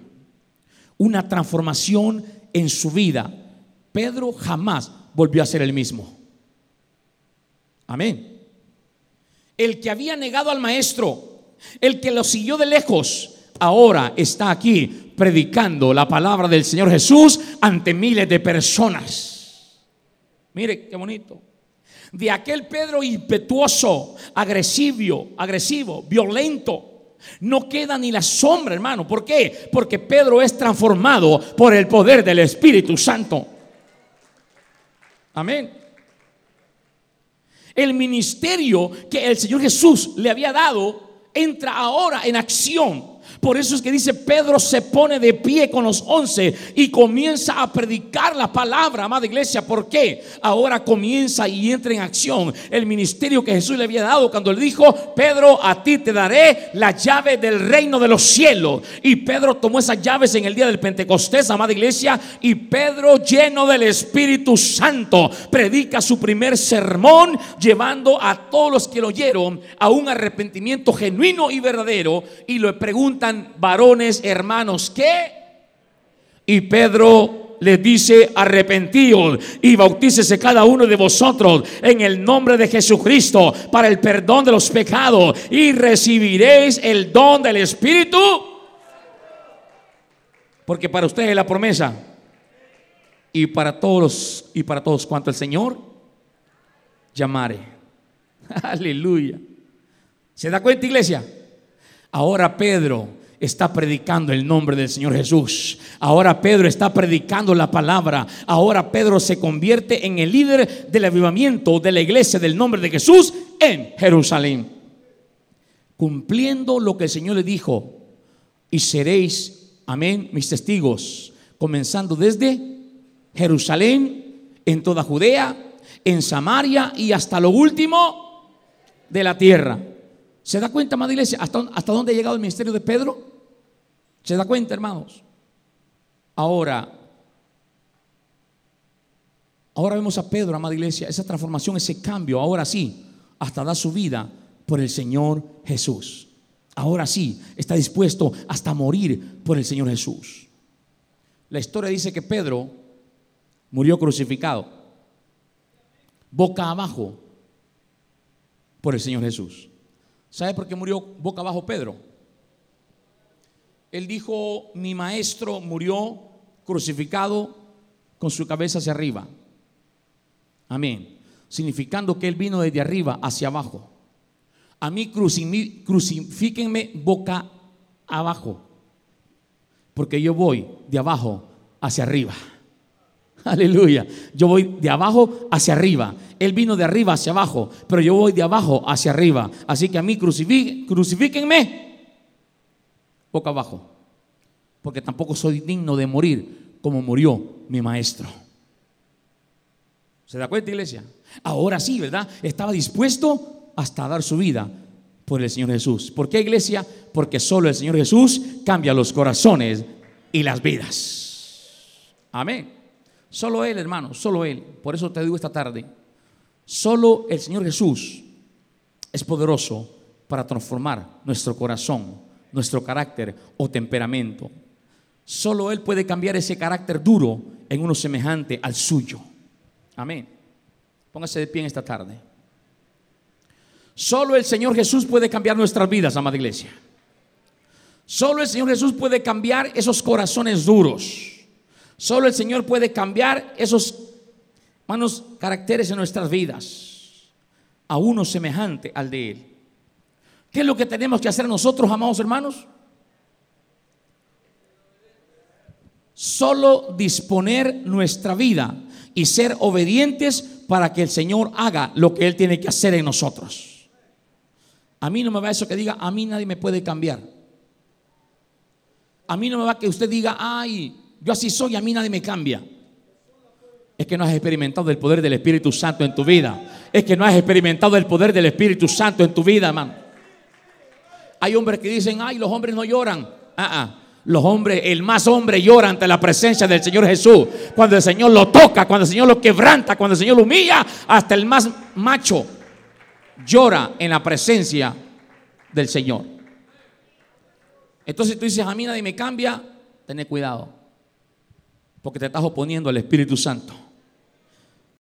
una transformación en su vida. Pedro jamás volvió a ser el mismo. Amén. El que había negado al maestro, el que lo siguió de lejos, ahora está aquí predicando la palabra del Señor Jesús ante miles de personas. Mire qué bonito. De aquel Pedro impetuoso, agresivo, agresivo, violento, no queda ni la sombra, hermano. ¿Por qué? Porque Pedro es transformado por el poder del Espíritu Santo. Amén. El ministerio que el Señor Jesús le había dado entra ahora en acción por eso es que dice Pedro se pone de pie con los once y comienza a predicar la palabra, amada iglesia. ¿Por qué? Ahora comienza y entra en acción el ministerio que Jesús le había dado cuando le dijo, Pedro, a ti te daré la llave del reino de los cielos. Y Pedro tomó esas llaves en el día del Pentecostés, amada iglesia, y Pedro lleno del Espíritu Santo predica su primer sermón llevando a todos los que lo oyeron a un arrepentimiento genuino y verdadero y le pregunta varones hermanos, ¿qué? Y Pedro les dice, arrepentíos y bautícese cada uno de vosotros en el nombre de Jesucristo para el perdón de los pecados y recibiréis el don del Espíritu. Porque para ustedes es la promesa. Y para todos y para todos cuanto el Señor llamare. [LAUGHS] Aleluya. ¿Se da cuenta, iglesia? Ahora Pedro está predicando el nombre del Señor Jesús. Ahora Pedro está predicando la palabra. Ahora Pedro se convierte en el líder del avivamiento de la iglesia del nombre de Jesús en Jerusalén. Cumpliendo lo que el Señor le dijo. Y seréis, amén, mis testigos. Comenzando desde Jerusalén, en toda Judea, en Samaria y hasta lo último de la tierra. ¿Se da cuenta, amada iglesia, hasta, hasta dónde ha llegado el ministerio de Pedro? ¿Se da cuenta, hermanos? Ahora, ahora vemos a Pedro, amada iglesia, esa transformación, ese cambio, ahora sí, hasta da su vida por el Señor Jesús. Ahora sí, está dispuesto hasta morir por el Señor Jesús. La historia dice que Pedro murió crucificado, boca abajo, por el Señor Jesús. ¿Sabe por qué murió boca abajo Pedro? Él dijo, mi maestro murió crucificado con su cabeza hacia arriba. Amén. Significando que él vino desde arriba hacia abajo. A mí crucifíquenme boca abajo. Porque yo voy de abajo hacia arriba. [LAUGHS] Aleluya. Yo voy de abajo hacia arriba. Él vino de arriba hacia abajo, pero yo voy de abajo hacia arriba. Así que a mí crucifíquenme boca abajo, porque tampoco soy digno de morir como murió mi maestro. ¿Se da cuenta, iglesia? Ahora sí, ¿verdad? Estaba dispuesto hasta dar su vida por el Señor Jesús. ¿Por qué, iglesia? Porque solo el Señor Jesús cambia los corazones y las vidas. Amén. Solo Él, hermano, solo Él. Por eso te digo esta tarde, solo el Señor Jesús es poderoso para transformar nuestro corazón, nuestro carácter o temperamento. Solo Él puede cambiar ese carácter duro en uno semejante al suyo. Amén. Póngase de pie en esta tarde. Solo el Señor Jesús puede cambiar nuestras vidas, amada iglesia. Solo el Señor Jesús puede cambiar esos corazones duros. Solo el Señor puede cambiar esos manos caracteres en nuestras vidas a uno semejante al de Él. ¿Qué es lo que tenemos que hacer nosotros, amados hermanos? Solo disponer nuestra vida y ser obedientes para que el Señor haga lo que Él tiene que hacer en nosotros. A mí no me va eso que diga, a mí nadie me puede cambiar. A mí no me va que usted diga, ay, yo así soy, a mí nadie me cambia. Es que no has experimentado el poder del Espíritu Santo en tu vida. Es que no has experimentado el poder del Espíritu Santo en tu vida, hermano. Hay hombres que dicen, ay, los hombres no lloran. Ah, ah. Los hombres, el más hombre llora ante la presencia del Señor Jesús. Cuando el Señor lo toca, cuando el Señor lo quebranta, cuando el Señor lo humilla, hasta el más macho llora en la presencia del Señor. Entonces tú dices, a mí nadie me cambia, ten cuidado, porque te estás oponiendo al Espíritu Santo.